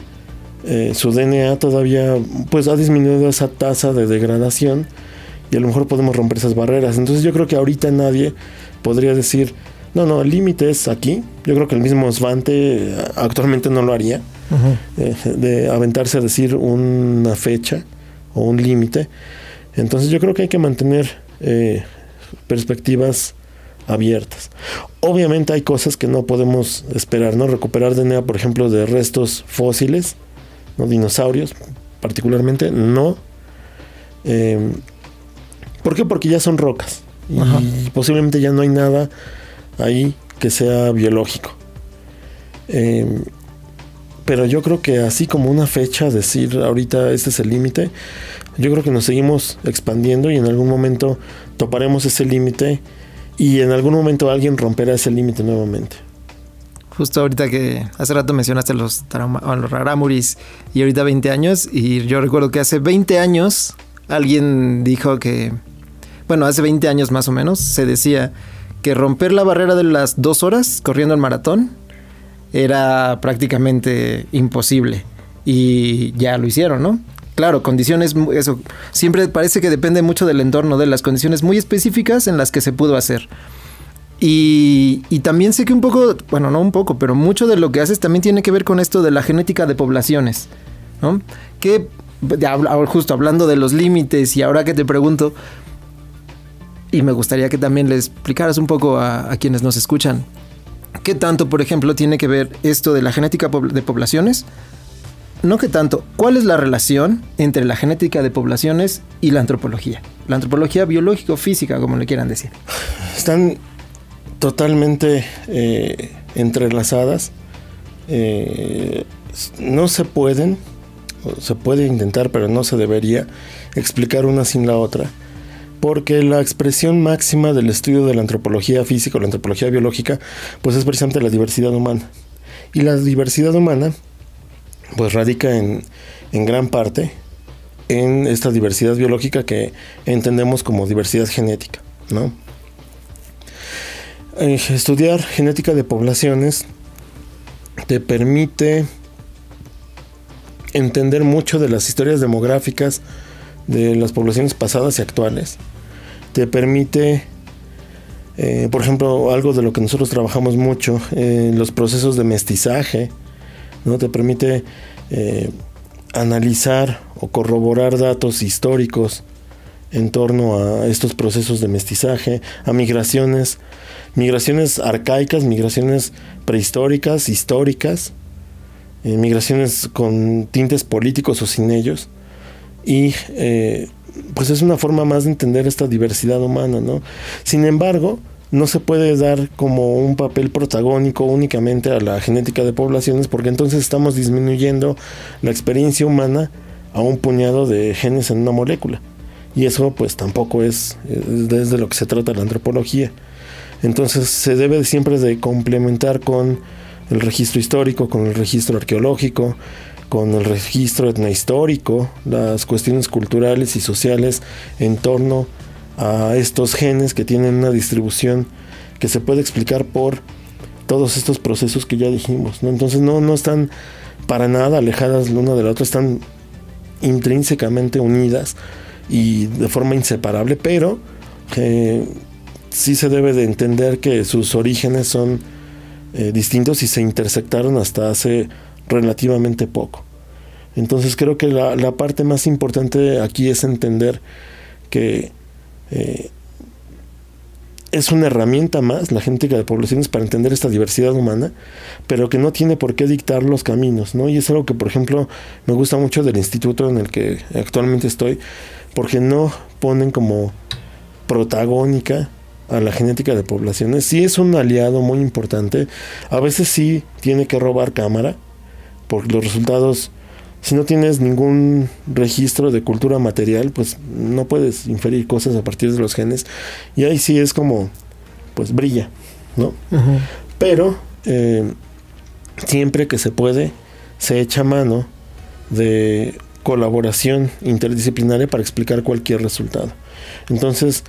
eh, su DNA todavía pues ha disminuido esa tasa de degradación y a lo mejor podemos romper esas barreras. Entonces yo creo que ahorita nadie podría decir, no, no, el límite es aquí. Yo creo que el mismo Svante eh, actualmente no lo haría, de aventarse a decir una fecha o un límite. Entonces yo creo que hay que mantener perspectivas abiertas. Obviamente hay cosas que no podemos esperar, ¿no? Recuperar DNA, por ejemplo, de restos fósiles, ¿no? Dinosaurios, particularmente, no. Em, ¿Por qué? Porque ya son rocas. Y posiblemente ya no hay nada ahí que sea biológico. Em, pero yo creo que así como una fecha, decir ahorita este es el límite, yo creo que nos seguimos expandiendo y en algún momento toparemos ese límite y en algún momento alguien romperá ese límite nuevamente. justo ahorita que hace rato mencionaste los, los raramuris y ahorita 20 años, y yo recuerdo que hace 20 años alguien dijo que, bueno, hace 20 años más o menos, se decía que romper la barrera de las dos horas corriendo el maratón era prácticamente imposible. Y ya lo hicieron, ¿no? Claro, condiciones, eso, siempre parece que depende mucho del entorno, de las condiciones muy específicas en las que se pudo hacer. Y, también sé que un poco, bueno, no un poco, pero mucho de lo que haces también tiene que ver con esto de la genética de poblaciones, ¿no? Que, justo hablando de los límites y ahora que te pregunto, y me gustaría que también le explicaras un poco a, a quienes nos escuchan, ¿qué tanto, por ejemplo, tiene que ver esto de la genética de poblaciones no que tanto, ¿cuál es la relación entre la genética de poblaciones y la antropología? La antropología biológico-física, como le quieran decir. [SIGHS] Están totalmente eh, entrelazadas. Eh, no se pueden, se puede intentar, pero no se debería explicar una sin la otra. Porque la expresión máxima del estudio de la antropología física o la antropología biológica, pues es precisamente la diversidad humana. Y la diversidad humana pues radica en, gran parte en esta diversidad biológica que entendemos como diversidad genética, ¿no? Eh, estudiar genética de poblaciones te permite entender mucho de las historias demográficas de las poblaciones pasadas y actuales. Te permite, eh, por ejemplo, algo de lo que nosotros trabajamos mucho, en eh, los procesos de mestizaje, ¿no? Te permite eh, analizar o corroborar datos históricos en torno a estos procesos de mestizaje, a migraciones, migraciones arcaicas, migraciones prehistóricas, históricas, eh, migraciones con tintes políticos o sin ellos. Y eh, pues es una forma más de entender esta diversidad humana, ¿no? Sin embargo, no se puede dar como un papel protagónico únicamente a la genética de poblaciones porque entonces estamos disminuyendo la experiencia humana a un puñado de genes en una molécula. Y eso pues tampoco es, desde lo que se trata la antropología. Entonces se debe siempre de complementar con el registro histórico, con el registro arqueológico, con el registro etnohistórico, las cuestiones culturales y sociales en torno a estos genes que tienen una distribución que se puede explicar por todos estos procesos que ya dijimos. ¿no? Entonces no, no están para nada alejadas la una de la otra, están intrínsecamente unidas y de forma inseparable, pero eh, sí se debe de entender que sus orígenes son eh, distintos y se intersectaron hasta hace relativamente poco. Entonces creo que la, la parte más importante aquí es entender que eh, es una herramienta más, la genética de poblaciones, para entender esta diversidad humana, pero que no tiene por qué dictar los caminos, ¿no? Y es algo que, por ejemplo, me gusta mucho del instituto en el que actualmente estoy, porque no ponen como protagónica a la genética de poblaciones. Sí es un aliado muy importante, a veces sí tiene que robar cámara, porque los resultados si no tienes ningún registro de cultura material, pues no puedes inferir cosas a partir de los genes. Y ahí sí es como, pues brilla, ¿no? Pero eh, siempre que se puede, se echa mano de colaboración interdisciplinaria para explicar cualquier resultado. Entonces,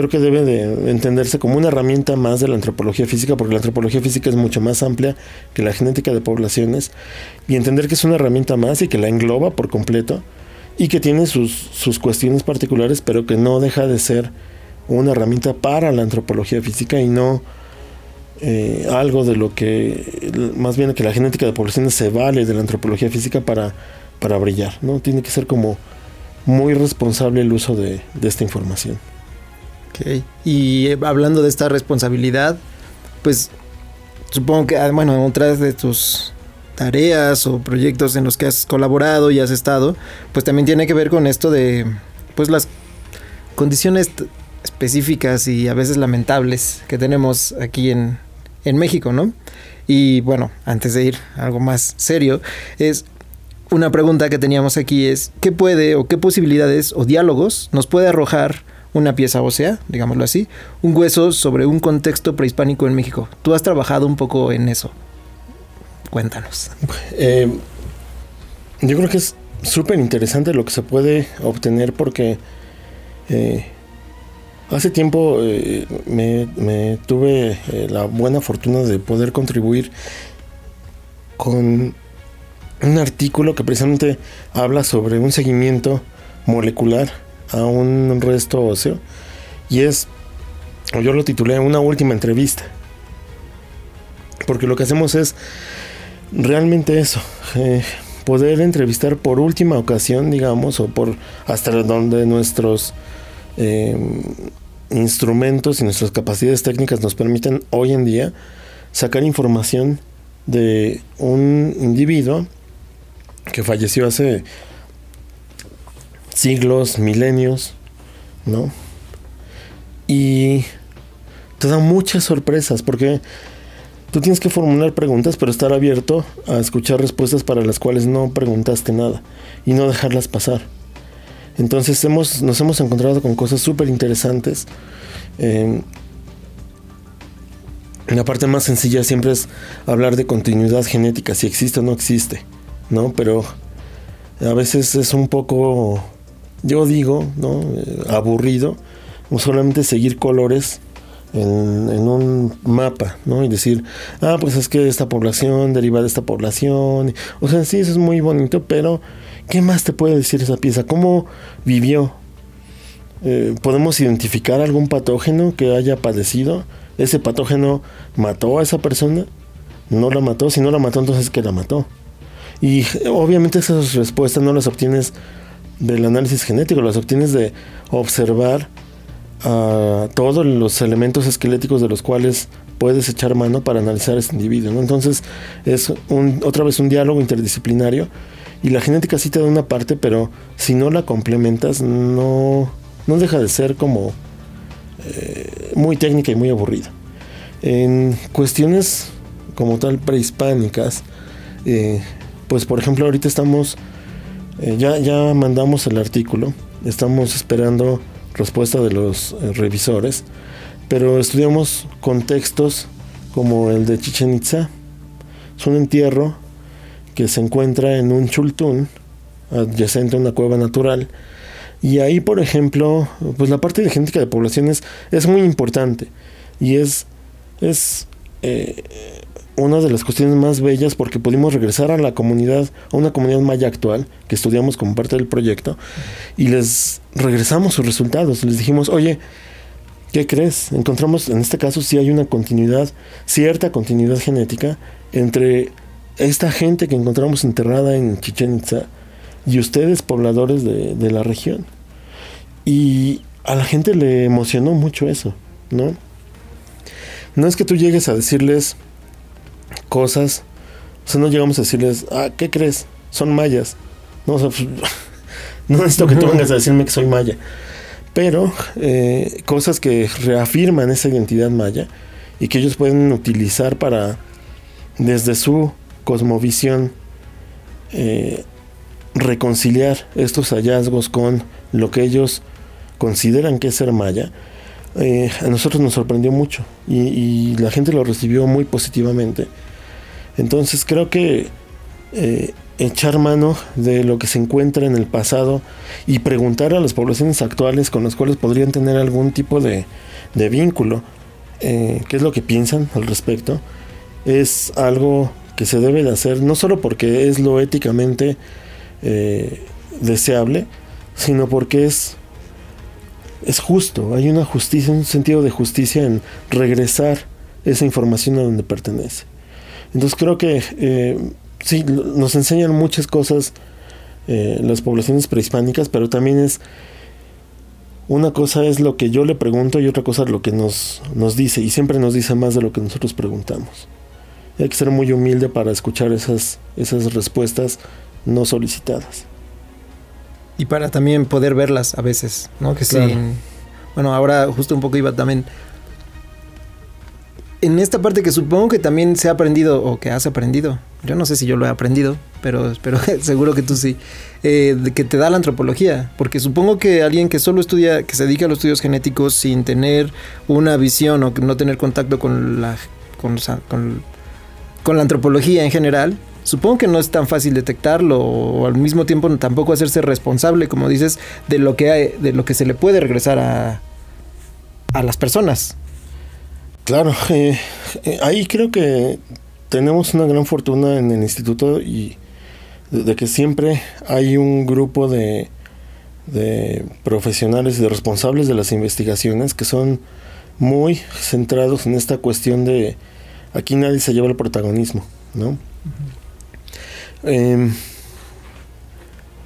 creo que debe de entenderse como una herramienta más de la antropología física, porque la antropología física es mucho más amplia que la genética de poblaciones, y entender que es una herramienta más y que la engloba por completo, y que tiene sus, sus cuestiones particulares, pero que no deja de ser una herramienta para la antropología física y no eh, algo de lo que, más bien que la genética de poblaciones se vale de la antropología física para, para brillar, ¿no? Tiene que ser como muy responsable el uso de esta información. Y eh, hablando de esta responsabilidad, pues supongo que, ah, bueno, otras de tus tareas o proyectos en los que has colaborado y has estado, pues también tiene que ver con esto de, pues las condiciones específicas y a veces lamentables que tenemos aquí en, en México, ¿no? Y bueno, antes de ir a algo más serio, es una pregunta que teníamos aquí es, ¿qué puede o qué posibilidades o diálogos nos puede arrojar una pieza ósea, digámoslo así, un hueso sobre un contexto prehispánico en México. Tú has trabajado un poco en eso. Cuéntanos. Eh, yo creo que es súper interesante lo que se puede obtener porque eh, hace tiempo eh, me, tuve la buena fortuna de poder contribuir con un artículo que precisamente habla sobre un seguimiento molecular a un resto óseo y es, yo lo titulé Una última entrevista. Porque lo que hacemos es realmente eso, eh, poder entrevistar por última ocasión, digamos, o por hasta donde nuestros eh, instrumentos y nuestras capacidades técnicas nos permiten hoy en día sacar información de un individuo que falleció hace siglos, milenios, ¿no? Y te da muchas sorpresas porque tú tienes que formular preguntas, pero estar abierto a escuchar respuestas para las cuales no preguntaste nada y no dejarlas pasar. Entonces hemos, nos hemos encontrado con cosas súper interesantes. Eh, la parte más sencilla siempre es hablar de continuidad genética, si existe o no existe, ¿no? Pero a veces es un poco, yo digo, ¿no? Eh, aburrido, solamente seguir colores en, un mapa, ¿no? Y decir, ah, pues es que esta población deriva de esta población. O sea, sí, eso es muy bonito, pero ¿qué más te puede decir esa pieza? ¿Cómo vivió? Eh, ¿Podemos identificar algún patógeno que haya padecido? ese patógeno mató a esa persona, no la mató, si no la mató, entonces que la mató. Y obviamente esas respuestas no las obtienes del análisis genético, las obtienes de observar a todos los elementos esqueléticos de los cuales puedes echar mano para analizar a ese individuo. Entonces es un, otra vez un diálogo interdisciplinario y la genética sí te da una parte, pero si no la complementas no, no deja de ser como eh, muy técnica y muy aburrida. En cuestiones como tal prehispánicas, eh, pues por ejemplo ahorita estamos, eh, ya, ya mandamos el artículo, estamos esperando respuesta de los revisores, pero estudiamos contextos como el de Chichen Itza. Es un entierro que se encuentra en un chultún, adyacente a una cueva natural, y ahí, por ejemplo, pues la parte de genética de poblaciones es muy importante. Y es, es eh, una de las cuestiones más bellas porque pudimos regresar a la comunidad, a una comunidad maya actual que estudiamos como parte del proyecto y les regresamos sus resultados. Les dijimos, oye, ¿qué crees? Encontramos, en este caso, sí hay una continuidad, cierta continuidad genética entre esta gente que encontramos enterrada en Chichen Itza y ustedes pobladores de, la región. Y a la gente le emocionó mucho eso, ¿no? No es que tú llegues a decirles cosas, o sea, no llegamos a decirles, ah, ¿qué crees? Son mayas. No, o sea, pues, [LAUGHS] no necesito que tú vengas a decirme que soy maya. Pero eh, cosas que reafirman esa identidad maya y que ellos pueden utilizar para, desde su cosmovisión, eh, reconciliar estos hallazgos con lo que ellos consideran que es ser maya, eh, a nosotros nos sorprendió mucho y, la gente lo recibió muy positivamente. Entonces creo que eh, echar mano de lo que se encuentra en el pasado y preguntar a las poblaciones actuales con las cuales podrían tener algún tipo de, vínculo, eh, qué es lo que piensan al respecto, es algo que se debe de hacer, no solo porque es lo éticamente deseable, sino porque es, es justo, hay una justicia, un sentido de justicia en regresar esa información a donde pertenece. Entonces creo que eh, sí, nos enseñan muchas cosas eh, las poblaciones prehispánicas, pero también es una cosa es lo que yo le pregunto y otra cosa es lo que nos, nos dice, y siempre nos dice más de lo que nosotros preguntamos. hay que ser muy humilde para escuchar esas, esas respuestas no solicitadas. Y para también poder verlas a veces, ¿no? Que sí. Bueno, ahora justo un poco iba también. En esta parte que supongo que también se ha aprendido o que has aprendido. Yo no sé si yo lo he aprendido, pero, [LAUGHS] pero seguro que tú sí. Eh, de que te da la antropología. Porque supongo que alguien que solo estudia, que se dedica a los estudios genéticos sin tener una visión o no tener contacto con la. con, con con la antropología en general, supongo que no es tan fácil detectarlo o al mismo tiempo tampoco hacerse responsable, como dices, de lo que hay, de lo que se le puede regresar a, a las personas. Claro, eh, eh, ahí creo que tenemos una gran fortuna en el instituto y de, que siempre hay un grupo de, de profesionales y de responsables de las investigaciones que son muy centrados en esta cuestión de aquí nadie se lleva el protagonismo, ¿no? Em,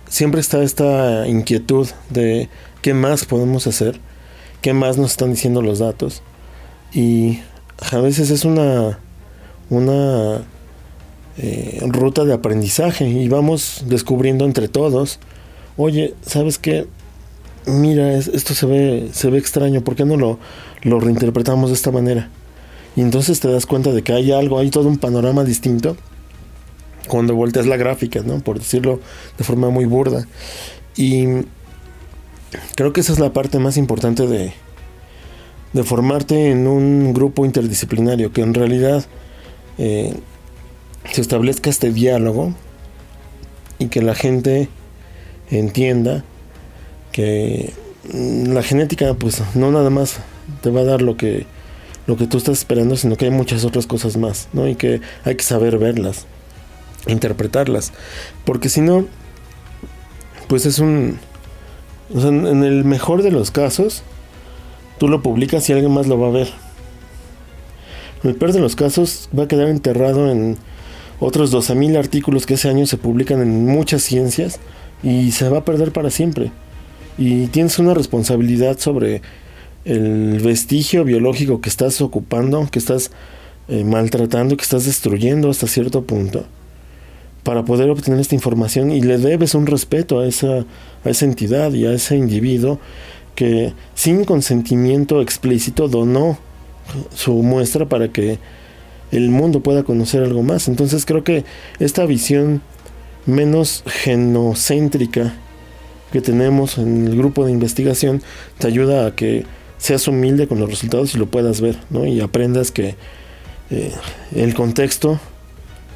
siempre está esta inquietud de qué más podemos hacer, qué más nos están diciendo los datos. Y a veces es una, una eh, ruta de aprendizaje y vamos descubriendo entre todos, oye, ¿sabes qué? Mira, esto se ve, se ve extraño, ¿por qué no lo, lo reinterpretamos de esta manera? Y entonces te das cuenta de que hay algo, hay todo un panorama distinto cuando volteas la gráfica, ¿no? Por decirlo de forma muy burda. Y creo que esa es la parte más importante de, de formarte en un grupo interdisciplinario, que en realidad eh, se establezca este diálogo y que la gente entienda que la genética pues no nada más te va a dar lo que lo que tú estás esperando, sino que hay muchas otras cosas más, ¿no? Y que hay que saber verlas interpretarlas. Porque si no, pues es un... en el mejor de los casos, tú lo publicas y alguien más lo va a ver. En el peor de los casos va a quedar enterrado en otros 12.000 artículos que ese año se publican en muchas ciencias y se va a perder para siempre. Y tienes una responsabilidad sobre el vestigio biológico que estás ocupando, que estás eh, maltratando, que estás destruyendo hasta cierto punto para poder obtener esta información y le debes un respeto a esa, a esa entidad y a ese individuo que sin consentimiento explícito donó su muestra para que el mundo pueda conocer algo más. Entonces creo que esta visión menos genocéntrica que tenemos en el grupo de investigación te ayuda a que seas humilde con los resultados y lo puedas ver, ¿no? Y aprendas que eh, el contexto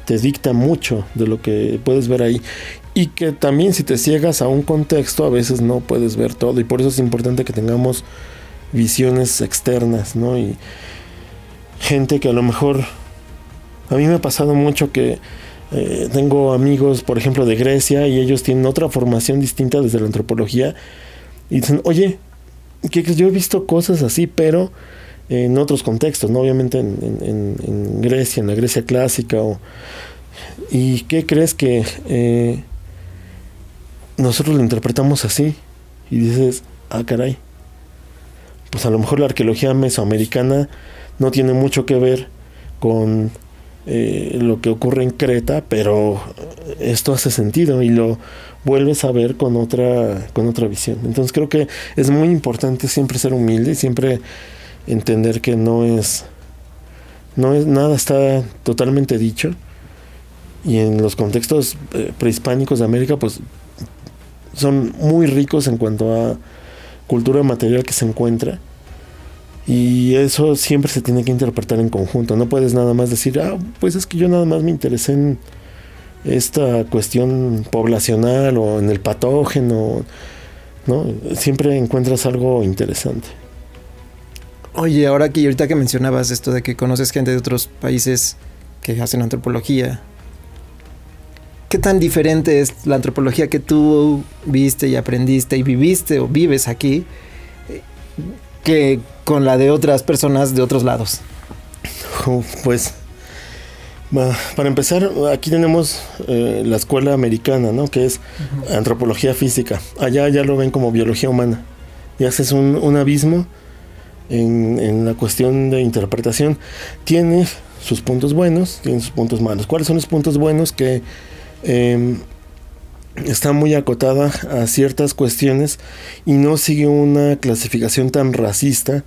te dicta mucho de lo que puedes ver ahí. Y que también si te ciegas a un contexto, a veces no puedes ver todo. Y por eso es importante que tengamos visiones externas, ¿no? Y gente que a lo mejor... A mí me ha pasado mucho que eh, tengo amigos, por ejemplo, de Grecia, y ellos tienen otra formación distinta desde la antropología. Y dicen, oye, que yo he visto cosas así, pero en otros contextos, ¿no? Obviamente en, Grecia, en la Grecia clásica. O, ¿Y qué crees que eh, nosotros lo interpretamos así? Y dices, ah, caray. Pues a lo mejor la arqueología mesoamericana no tiene mucho que ver con eh, lo que ocurre en Creta, pero esto hace sentido y lo vuelves a ver con otra, con otra visión. Entonces creo que es muy importante siempre ser humilde y siempre entender que no es, no es nada está totalmente dicho. Y en los contextos eh, prehispánicos de América pues son muy ricos en cuanto a cultura material que se encuentra. Y eso siempre se tiene que interpretar en conjunto. No puedes nada más decir ah pues es que yo nada más me interesé en esta cuestión poblacional o en el patógeno no siempre encuentras algo interesante Oye, ahora que ahorita que mencionabas esto de que conoces gente de otros países que hacen antropología, ¿qué tan diferente es la antropología que tú viste y aprendiste y viviste o vives aquí eh, que con la de otras personas de otros lados? Pues para empezar, aquí tenemos eh, la escuela americana, ¿no? Que es antropología física. Allá ya lo ven como biología humana. Y haces un, un abismo en, la cuestión de interpretación. Tiene sus puntos buenos, tiene sus puntos malos. ¿Cuáles son los puntos buenos? Que em, está muy acotada a ciertas cuestiones y no sigue una clasificación tan racista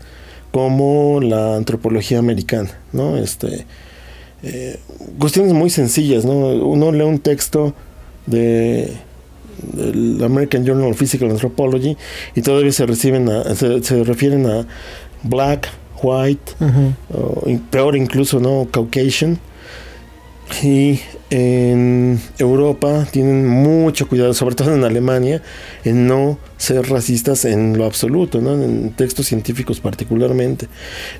como la antropología americana, ¿no? Este, eh, cuestiones muy sencillas, ¿no? Uno lee un texto de del American Journal of Physical Anthropology y todavía se reciben se refieren a black, white, o peor incluso, ¿no? Caucasian. Y en Europa tienen mucho cuidado, sobre todo en Alemania, en no ser racistas en lo absoluto, ¿no? en textos científicos particularmente.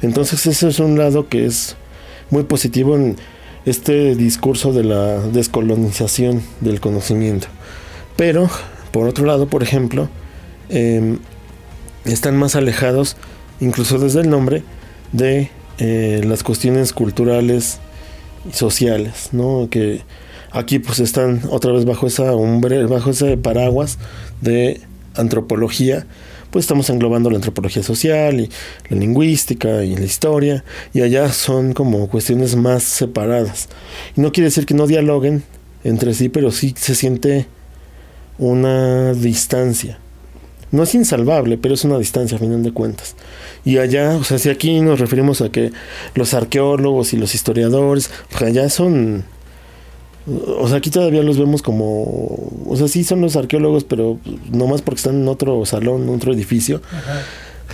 Entonces ese es un lado que es muy positivo en este discurso de la descolonización del conocimiento. Pero, por otro lado, por ejemplo, em, están más alejados, incluso desde el nombre, de eh, las cuestiones culturales y sociales, ¿no? Que aquí pues están otra vez bajo esa umbre, bajo ese paraguas de antropología, pues estamos englobando la antropología social y la lingüística y la historia, y allá son como cuestiones más separadas. Y no quiere decir que no dialoguen entre sí, pero sí se siente una distancia. No es insalvable, pero es una distancia a final de cuentas. Y allá, o sea, si aquí nos referimos a que los arqueólogos y los historiadores, pues allá son o sea, aquí todavía los vemos como. O sea, sí son los arqueólogos, pero no más porque están en otro salón, en otro edificio.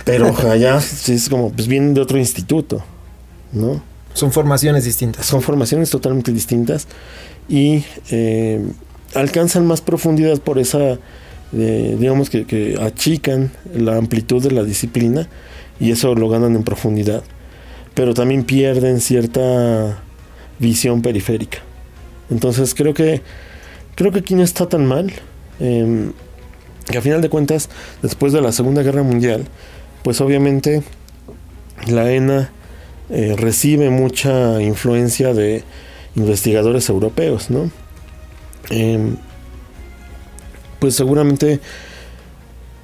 Pero allá [LAUGHS] es como, pues vienen de otro instituto, ¿no? Son formaciones distintas. Son formaciones totalmente distintas y eh, alcanzan más profundidad por esa, eh, digamos que, achican la amplitud de la disciplina y eso lo ganan en profundidad. Pero también pierden cierta visión periférica. Entonces creo que creo que aquí no está tan mal. Eh, que a final de cuentas, después de la Segunda Guerra Mundial, pues obviamente la ENA eh, recibe mucha influencia de investigadores europeos, ¿no? Pues seguramente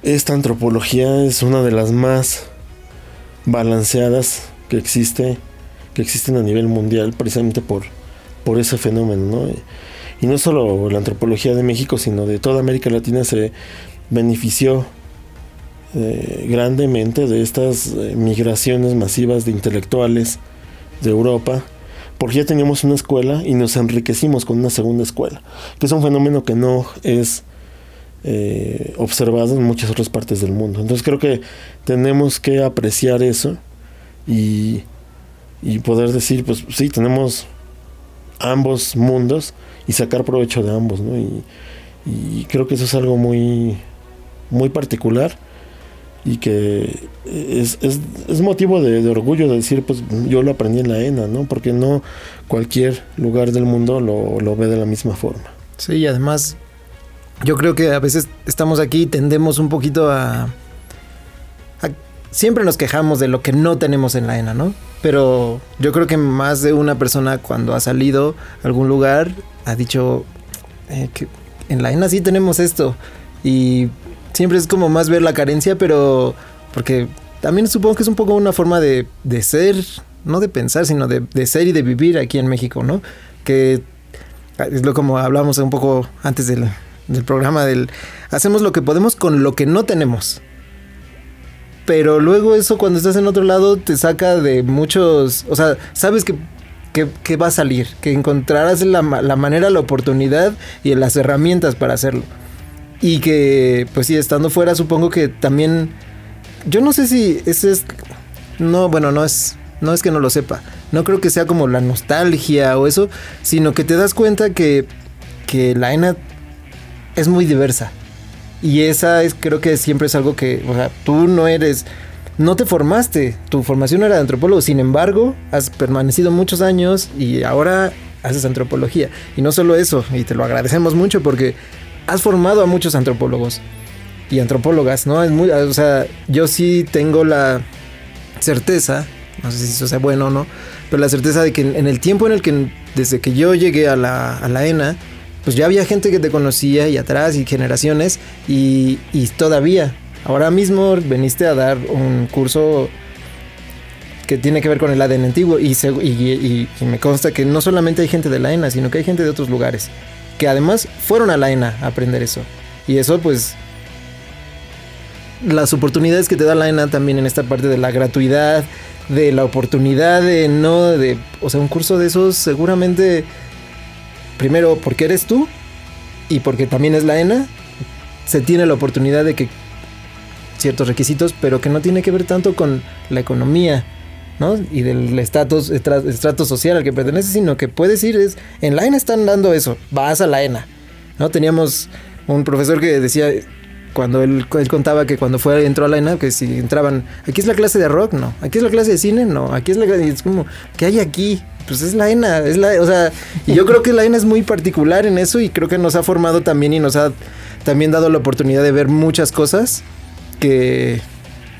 esta antropología es una de las más balanceadas que existe que existen a nivel mundial precisamente por por ese fenómeno, ¿no? Y no solo la antropología de México, sino de toda América Latina se benefició eh, grandemente de estas eh, migraciones masivas de intelectuales de Europa, porque ya teníamos una escuela y nos enriquecimos con una segunda escuela, que es un fenómeno que no es eh, observado en muchas otras partes del mundo. Entonces creo que tenemos que apreciar eso y, y poder decir, pues sí, tenemos ambos mundos y sacar provecho de ambos, ¿no? Y, creo que eso es algo muy, muy particular y que es, es, motivo de, orgullo de decir, pues yo lo aprendí en la ENA, ¿no? Porque no cualquier lugar del mundo lo, lo ve de la misma forma. Sí, y además yo creo que a veces estamos aquí y tendemos un poquito a siempre nos quejamos de lo que no tenemos en la ENA, ¿no? Pero yo creo que más de una persona cuando ha salido a algún lugar ha dicho eh, que en la ENA sí tenemos esto. Y siempre es como más ver la carencia, pero porque también supongo que es un poco una forma de, ser, no de pensar, sino de, de, ser y de vivir aquí en México, ¿no? Que es lo como hablamos un poco antes del, del programa del hacemos lo que podemos con lo que no tenemos pero luego eso cuando estás en otro lado te saca de muchos, o sea, sabes que, que, va a salir, que encontrarás la, la, manera, la oportunidad y las herramientas para hacerlo. Y que, pues sí, estando fuera supongo que también, yo no sé si ese es, no, bueno, no es, no es que no lo sepa, no creo que sea como la nostalgia o eso, sino que te das cuenta que, que la ENA es muy diversa. Y esa es, creo que siempre es algo que, o sea, tú no eres, no te formaste, tu formación era de antropólogo, sin embargo, has permanecido muchos años y ahora haces antropología. Y no solo eso, y te lo agradecemos mucho porque has formado a muchos antropólogos y antropólogas, ¿no? Es muy, o sea, yo sí tengo la certeza, no sé si eso sea bueno o no, pero la certeza de que en, el tiempo en el que, desde que yo llegué a la, a la ENA, pues ya había gente que te conocía y atrás y generaciones y, todavía. Ahora mismo veniste a dar un curso que tiene que ver con el ADN antiguo y, y, me consta que no solamente hay gente de la ENA, sino que hay gente de otros lugares que además fueron a la ENA a aprender eso. Y eso pues las oportunidades que te da la ENA también en esta parte de la gratuidad, de la oportunidad de no, de, o sea, un curso de esos seguramente primero porque eres tú y porque también es la ENA, se tiene la oportunidad de que ciertos requisitos, pero que no tiene que ver tanto con la economía ¿no? Y del estatus estrato social al que perteneces, sino que puedes ir, es, en la ENA están dando eso, vas a la ENA, ¿no? Teníamos un profesor que decía, cuando él, contaba que cuando fue entró a ENA, que si entraban, aquí es la clase de rock, no, aquí es la clase de cine, no, aquí es la clase, es como, ¿qué hay aquí? Pues es la ENA, es la, o sea, y yo creo que la ENA es muy particular en eso y creo que nos ha formado también y nos ha también dado la oportunidad de ver muchas cosas que,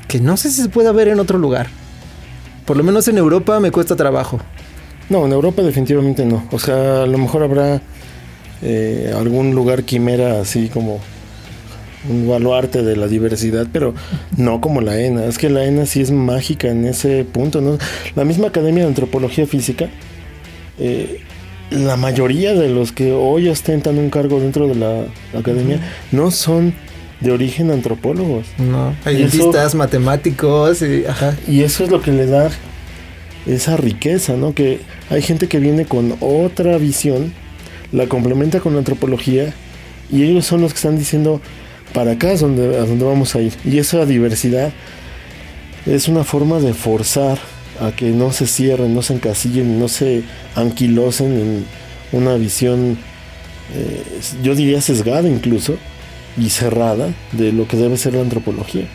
que no sé si se pueda ver en otro lugar. Por lo menos en Europa me cuesta trabajo. No, en Europa definitivamente no. O sea, a lo mejor habrá eh, algún lugar quimera así como un baluarte de la diversidad, pero no como la ENA. Es que la ENA sí es mágica en ese punto. ¿no? La misma Academia de Antropología Física, eh, la mayoría de los que hoy ostentan un cargo dentro de la academia no son de origen antropólogos. No, hay matemáticos, y, y eso es lo que le da esa riqueza, ¿no? Que hay gente que viene con otra visión, la complementa con la antropología y ellos son los que están diciendo, para acá es donde, a donde vamos a ir. Y esa diversidad es una forma de forzar a que no se cierren, no se encasillen, no se anquilosen en una visión, eh, yo diría sesgada incluso, y cerrada de lo que debe ser la antropología.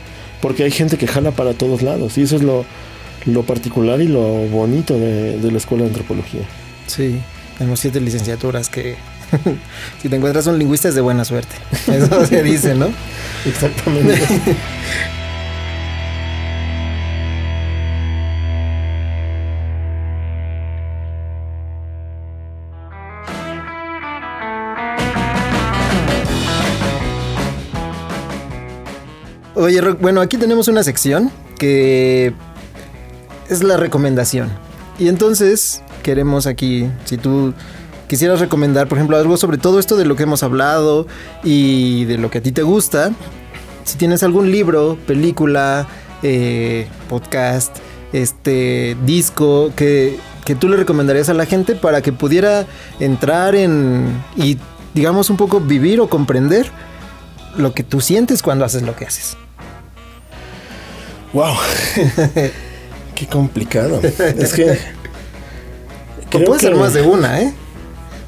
Porque hay gente que jala para todos lados, y eso es lo, particular y lo bonito de la escuela de antropología. Sí, tenemos siete licenciaturas que [LAUGHS] si te encuentras un lingüista es de buena suerte. [LAUGHS] Eso se dice, ¿no? Exactamente. Oye, bueno, aquí tenemos una sección que es la recomendación. Y entonces queremos aquí, si tú quisieras recomendar, por ejemplo, algo sobre todo esto de lo que hemos hablado y de lo que a ti te gusta, si tienes algún libro, película, eh, podcast, este disco que, que tú le recomendarías a la gente para que pudiera entrar en y digamos un poco vivir o comprender lo que tú sientes cuando haces lo que haces. Wow. [LAUGHS] Qué complicado. [LAUGHS] Es que. puede ser más de una, ¿eh?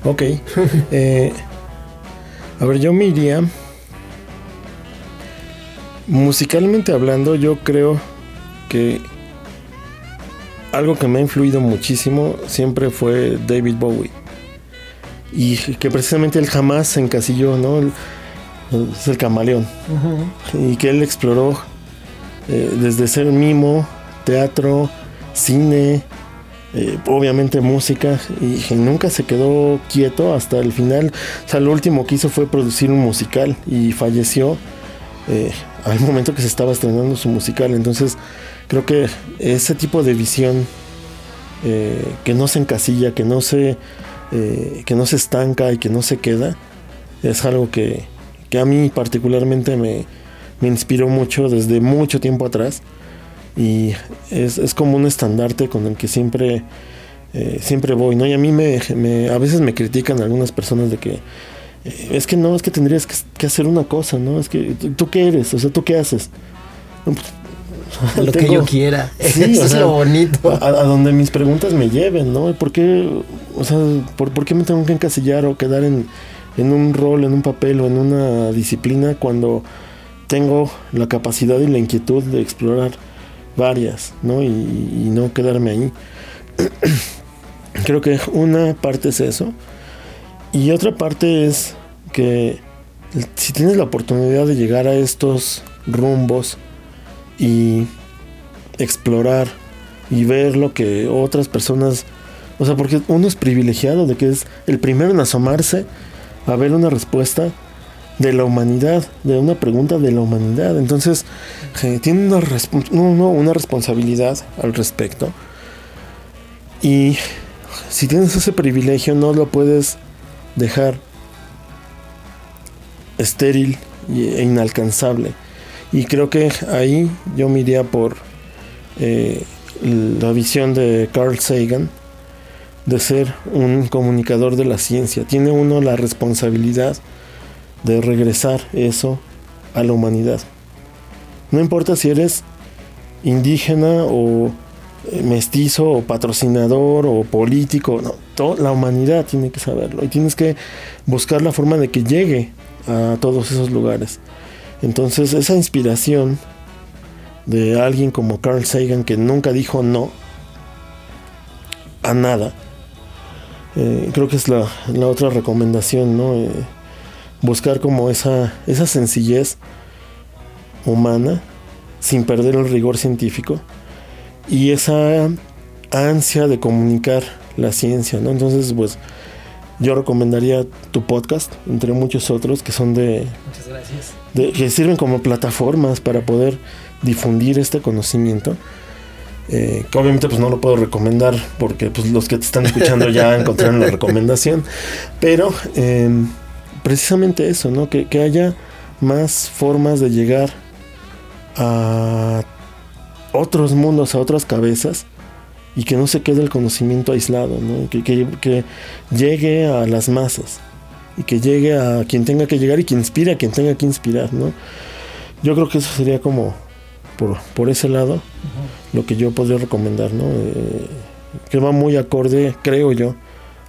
Ok. [LAUGHS] Eh, a ver, yo me iría. Musicalmente hablando, yo creo que algo que me ha influido muchísimo siempre fue David Bowie. Y que precisamente él jamás se encasilló, ¿no? es el camaleón. Y que él exploró eh, desde ser mimo, teatro, cine, eh, obviamente música y, nunca se quedó quieto hasta el final. O sea, lo último que hizo fue producir un musical y falleció eh, al momento que se estaba estrenando su musical. Entonces, creo que ese tipo de visión eh, que no se encasilla, que no se, que no se estanca y que no se queda, es algo que, que a mí particularmente me, me inspiró mucho desde mucho tiempo atrás y es, es como un estandarte con el que siempre, eh, siempre voy, ¿no? Y a mí me, me, a veces me critican algunas personas de que eh, es que no, es que tendrías que, hacer una cosa, ¿no? Es que tú qué eres, o sea, tú qué haces. [LAUGHS] lo que yo quiera. [LAUGHS] Eso es lo bonito. A, donde mis preguntas me lleven, ¿no? ¿Por qué, o sea, por, por qué me tengo que encasillar o quedar en, en un rol, en un papel o en una disciplina cuando tengo la capacidad y la inquietud de explorar varias, ¿no? Y, no quedarme ahí. Creo que una parte es eso. Y otra parte es que si tienes la oportunidad de llegar a estos rumbos y explorar y ver lo que otras personas, o sea, porque uno es privilegiado de que es el primero en asomarse a ver una respuesta de la humanidad, de una pregunta de la humanidad. Entonces, eh, tiene una, una responsabilidad al respecto. Y si tienes ese privilegio, no lo puedes dejar estéril e inalcanzable. Y creo que ahí yo me iría por eh, la visión de Carl Sagan de ser un comunicador de la ciencia. Tiene uno la responsabilidad de regresar eso a la humanidad. No importa si eres indígena o eh, mestizo o patrocinador o político, no, toda la humanidad tiene que saberlo y tienes que buscar la forma de que llegue a todos esos lugares. Entonces esa inspiración de alguien como Carl Sagan que nunca dijo no a nada, eh, creo que es la, otra recomendación, ¿no? Eh, buscar como esa, esa sencillez humana sin perder el rigor científico y esa ansia de comunicar la ciencia, ¿no? Entonces, pues yo recomendaría tu podcast, entre muchos otros que son de... Muchas gracias. que sirven como plataformas para poder difundir este conocimiento. Eh, que obviamente pues no lo puedo recomendar porque pues los que te están escuchando ya [LAUGHS] encontraron la recomendación. Pero em, precisamente eso, ¿no? Que, que haya más formas de llegar a otros mundos, a otras cabezas y que no se quede el conocimiento aislado, ¿no? que, que, llegue a las masas y que llegue a quien tenga que llegar y que inspire a quien tenga que inspirar. ¿no? Yo creo que eso sería como por, por ese lado lo que yo podría recomendar, ¿no? Eh, que va muy acorde, creo yo,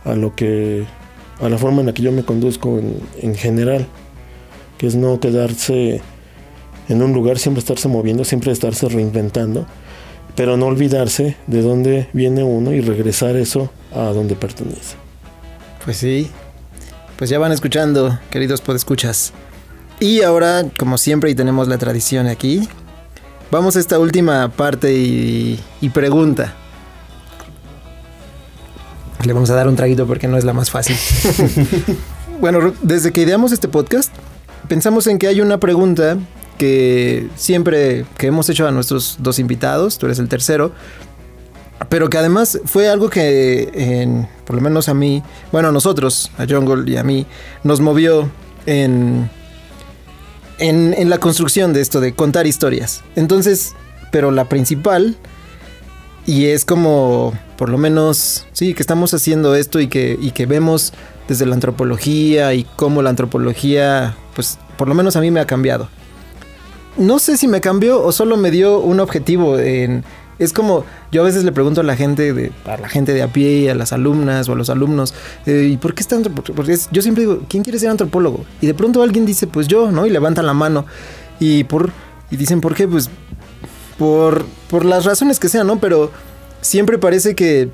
a lo que a la forma en la que yo me conduzco en, en general, que es no quedarse en un lugar, siempre estarse moviendo, siempre estarse reinventando, pero no olvidarse de dónde viene uno y regresar eso a donde pertenece. Pues sí, pues ya van escuchando, queridos podescuchas. Y ahora, como siempre, y tenemos la tradición aquí, vamos a esta última parte y, y pregunta. Le vamos a dar un traguito porque no es la más fácil. [LAUGHS] bueno, desde que ideamos este podcast, pensamos en que hay una pregunta que siempre que hemos hecho a nuestros dos invitados, tú eres el tercero, pero que además fue algo que, por lo menos a mí, bueno, a nosotros, a Jungle y a mí, nos movió en, en la construcción de esto, de contar historias. Entonces, pero la principal, y es como, por lo menos, sí, que estamos haciendo esto y que, y que vemos desde la antropología y cómo la antropología, pues, por lo menos a mí me ha cambiado no sé si me cambió o solo me dio un objetivo en... Es como, yo a veces le pregunto a la gente, de, a la gente de a pie, a las alumnas o a los alumnos, eh, ¿y por qué está Porque yo siempre digo, ¿quién quiere ser antropólogo? Y de pronto alguien dice, pues yo, ¿no? Y levanta la mano. Y por y dicen, ¿por qué? Pues por, por las razones que sean, ¿no? Pero siempre parece que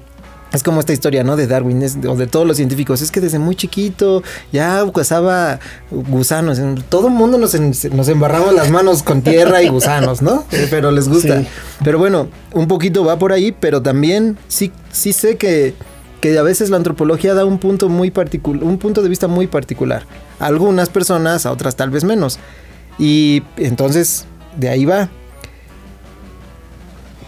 es como esta historia, ¿no? De Darwin, o de todos los científicos. Es que desde muy chiquito ya cazaba gusanos. Todo el mundo nos, nos embarramos las manos con tierra y gusanos, ¿no? [LAUGHS] Eh, pero les gusta. Pero bueno, un poquito va por ahí, pero también sí, sí sé que, que a veces la antropología da un punto muy particular, un punto de vista muy particular. A algunas personas, a otras tal vez menos. Y entonces, de ahí va.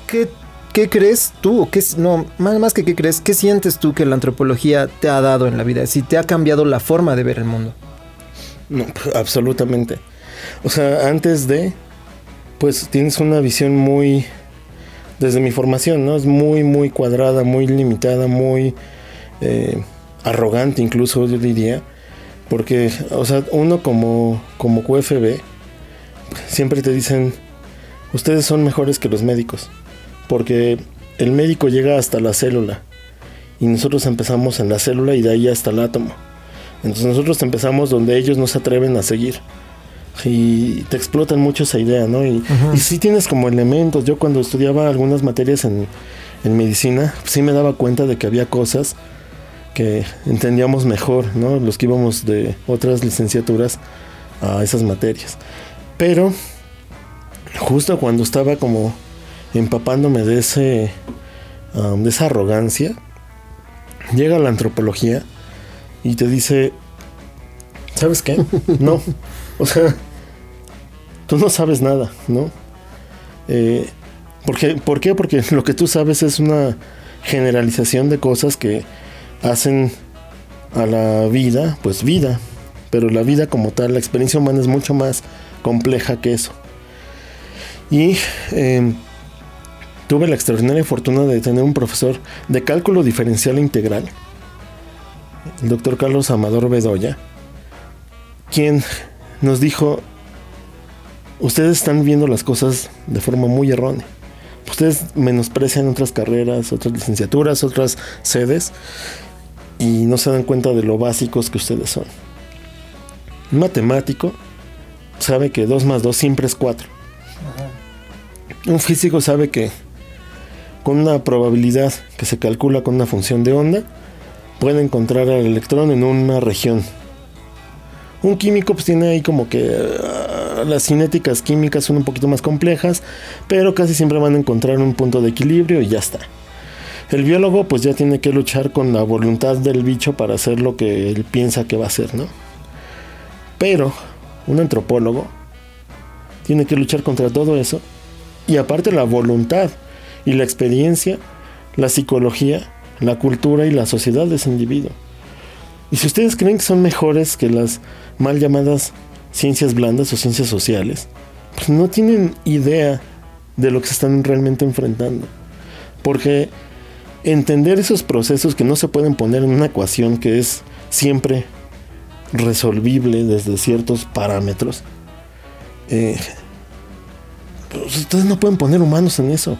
¿Qué ¿Qué crees tú? ¿Qué, no, más, más que qué crees, ¿qué sientes tú que la antropología te ha dado en la vida? Si te ha cambiado la forma de ver el mundo. No, absolutamente. O sea, antes de, pues tienes una visión muy, desde mi formación, ¿no? Es muy, muy cuadrada, muy limitada, muy eh, arrogante incluso, yo diría. Porque, o sea, uno como, como QFB, siempre te dicen, ustedes son mejores que los médicos porque el médico llega hasta la célula y nosotros empezamos en la célula y de ahí hasta el átomo. Entonces nosotros empezamos donde ellos no se atreven a seguir. Y te explotan mucho esa idea, ¿no? Y, sí tienes como elementos. Yo cuando estudiaba algunas materias en, medicina, sí me daba cuenta de que había cosas que entendíamos mejor, ¿no? Los que íbamos de otras licenciaturas a esas materias. Pero justo cuando estaba como empapándome de ese um, de esa arrogancia llega la antropología y te dice sabes qué [LAUGHS] no. O sea tú no sabes nada no eh, porque, ¿por qué? Porque lo que tú sabes es una generalización de cosas que hacen a la vida, pues vida, pero la vida como tal, la experiencia humana es mucho más compleja que eso. Y eh, tuve la extraordinaria fortuna de tener un profesor de cálculo diferencial integral, el doctor Carlos Amador Bedoya, quien nos dijo, ustedes están viendo las cosas de forma muy errónea. ustedes menosprecian otras carreras, otras licenciaturas, otras sedes y no se dan cuenta de lo básicos que ustedes son. Un matemático sabe que 2 más 2 siempre es 4. Un físico sabe que con una probabilidad que se calcula con una función de onda, puede encontrar al electrón en una región. Un químico pues tiene ahí como que uh, las cinéticas químicas son un poquito más complejas, pero casi siempre van a encontrar un punto de equilibrio y ya está. El biólogo pues ya tiene que luchar con la voluntad del bicho para hacer lo que él piensa que va a hacer, ¿no? Pero un antropólogo tiene que luchar contra todo eso y aparte la voluntad y la experiencia, la psicología, la cultura y la sociedad de ese individuo. Y si ustedes creen que son mejores que las mal llamadas ciencias blandas o ciencias sociales, pues no tienen idea de lo que se están realmente enfrentando. Porque entender esos procesos que no se pueden poner en una ecuación que es siempre resolvible desde ciertos parámetros, eh, pues ustedes no pueden poner humanos en eso.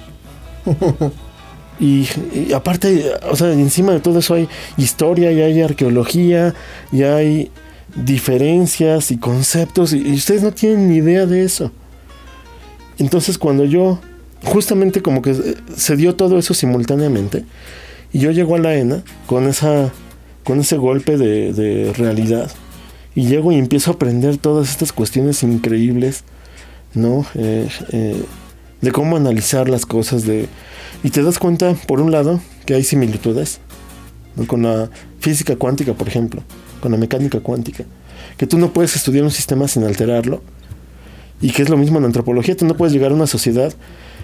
[LAUGHS] y, aparte, o sea, encima de todo eso hay historia y hay arqueología y hay diferencias y conceptos y, ustedes no tienen ni idea de eso. Entonces cuando yo, justamente como que se dio todo eso simultáneamente, y yo llego a la ENA con, esa, con ese golpe de, realidad, y llego y empiezo a aprender todas estas cuestiones increíbles, ¿no? Eh, eh, de cómo analizar las cosas, de, y te das cuenta, por un lado, que hay similitudes con la física cuántica, por ejemplo, con la mecánica cuántica, que tú no puedes estudiar un sistema sin alterarlo, y que es lo mismo en antropología, tú no puedes llegar a una sociedad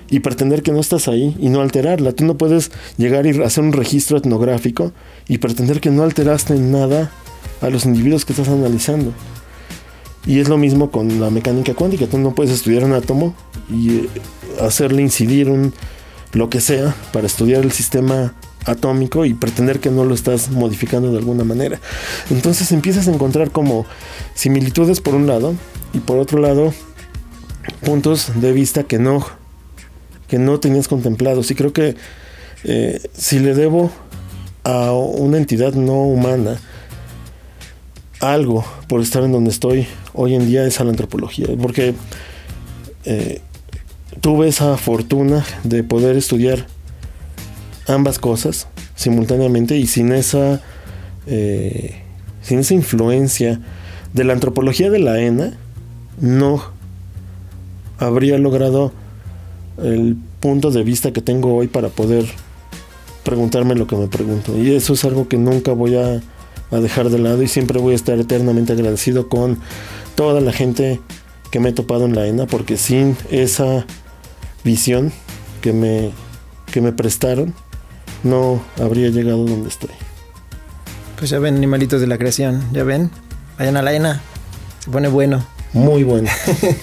y pretender que no estás ahí y no alterarla, tú no puedes llegar y hacer un registro etnográfico y pretender que no alteraste en nada a los individuos que estás analizando. Y es lo mismo con la mecánica cuántica, tú no puedes estudiar un átomo y eh, hacerle incidir un lo que sea para estudiar el sistema atómico y pretender que no lo estás modificando de alguna manera. Entonces empiezas a encontrar como similitudes por un lado y por otro lado puntos de vista que no que no tenías contemplados y creo que eh, si le debo a una entidad no humana algo por estar en donde estoy hoy en día es a la antropología porque eh, tuve esa fortuna de poder estudiar ambas cosas simultáneamente y sin esa eh, sin esa influencia de la antropología de la ENA no habría logrado el punto de vista que tengo hoy para poder preguntarme lo que me pregunto. Y eso es algo que nunca voy a, a dejar de lado y siempre voy a estar eternamente agradecido con toda la gente que me he topado en la ENA porque sin esa visión que me, que me prestaron, no habría llegado donde estoy. Pues ya ven, animalitos de la creación, ya ven, vayan a la ENA, se pone bueno. Muy bueno.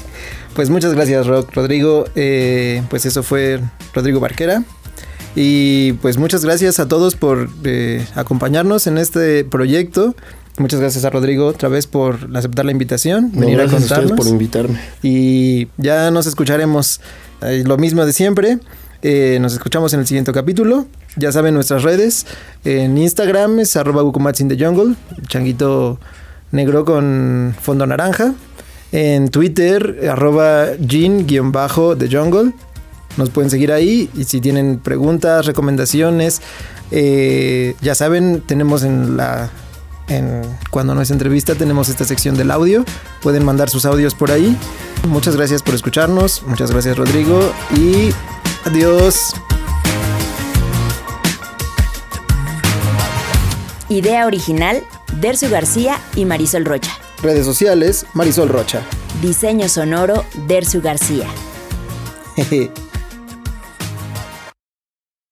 [LAUGHS] pues muchas gracias, Rock. Rodrigo, eh, pues eso fue Rodrigo Barquera. Y pues muchas gracias a todos por eh, acompañarnos en este proyecto. Muchas gracias a Rodrigo otra vez por aceptar la invitación, venir a contarnos. por invitarme. Y ya nos escucharemos eh, lo mismo de siempre. Eh, nos escuchamos en el siguiente capítulo. Ya saben nuestras redes. En Instagram es arroba in the jungle, changuito negro con fondo naranja. En Twitter, arroba jean-the jungle. Nos pueden seguir ahí y si tienen preguntas, recomendaciones, eh, ya saben, tenemos en la en, cuando no es entrevista tenemos esta sección del audio. Pueden mandar sus audios por ahí. Muchas gracias por escucharnos. Muchas gracias Rodrigo. Y adiós. Idea original, Dercio García y Marisol Rocha. Redes sociales, Marisol Rocha. Diseño sonoro, Dercio García. [LAUGHS]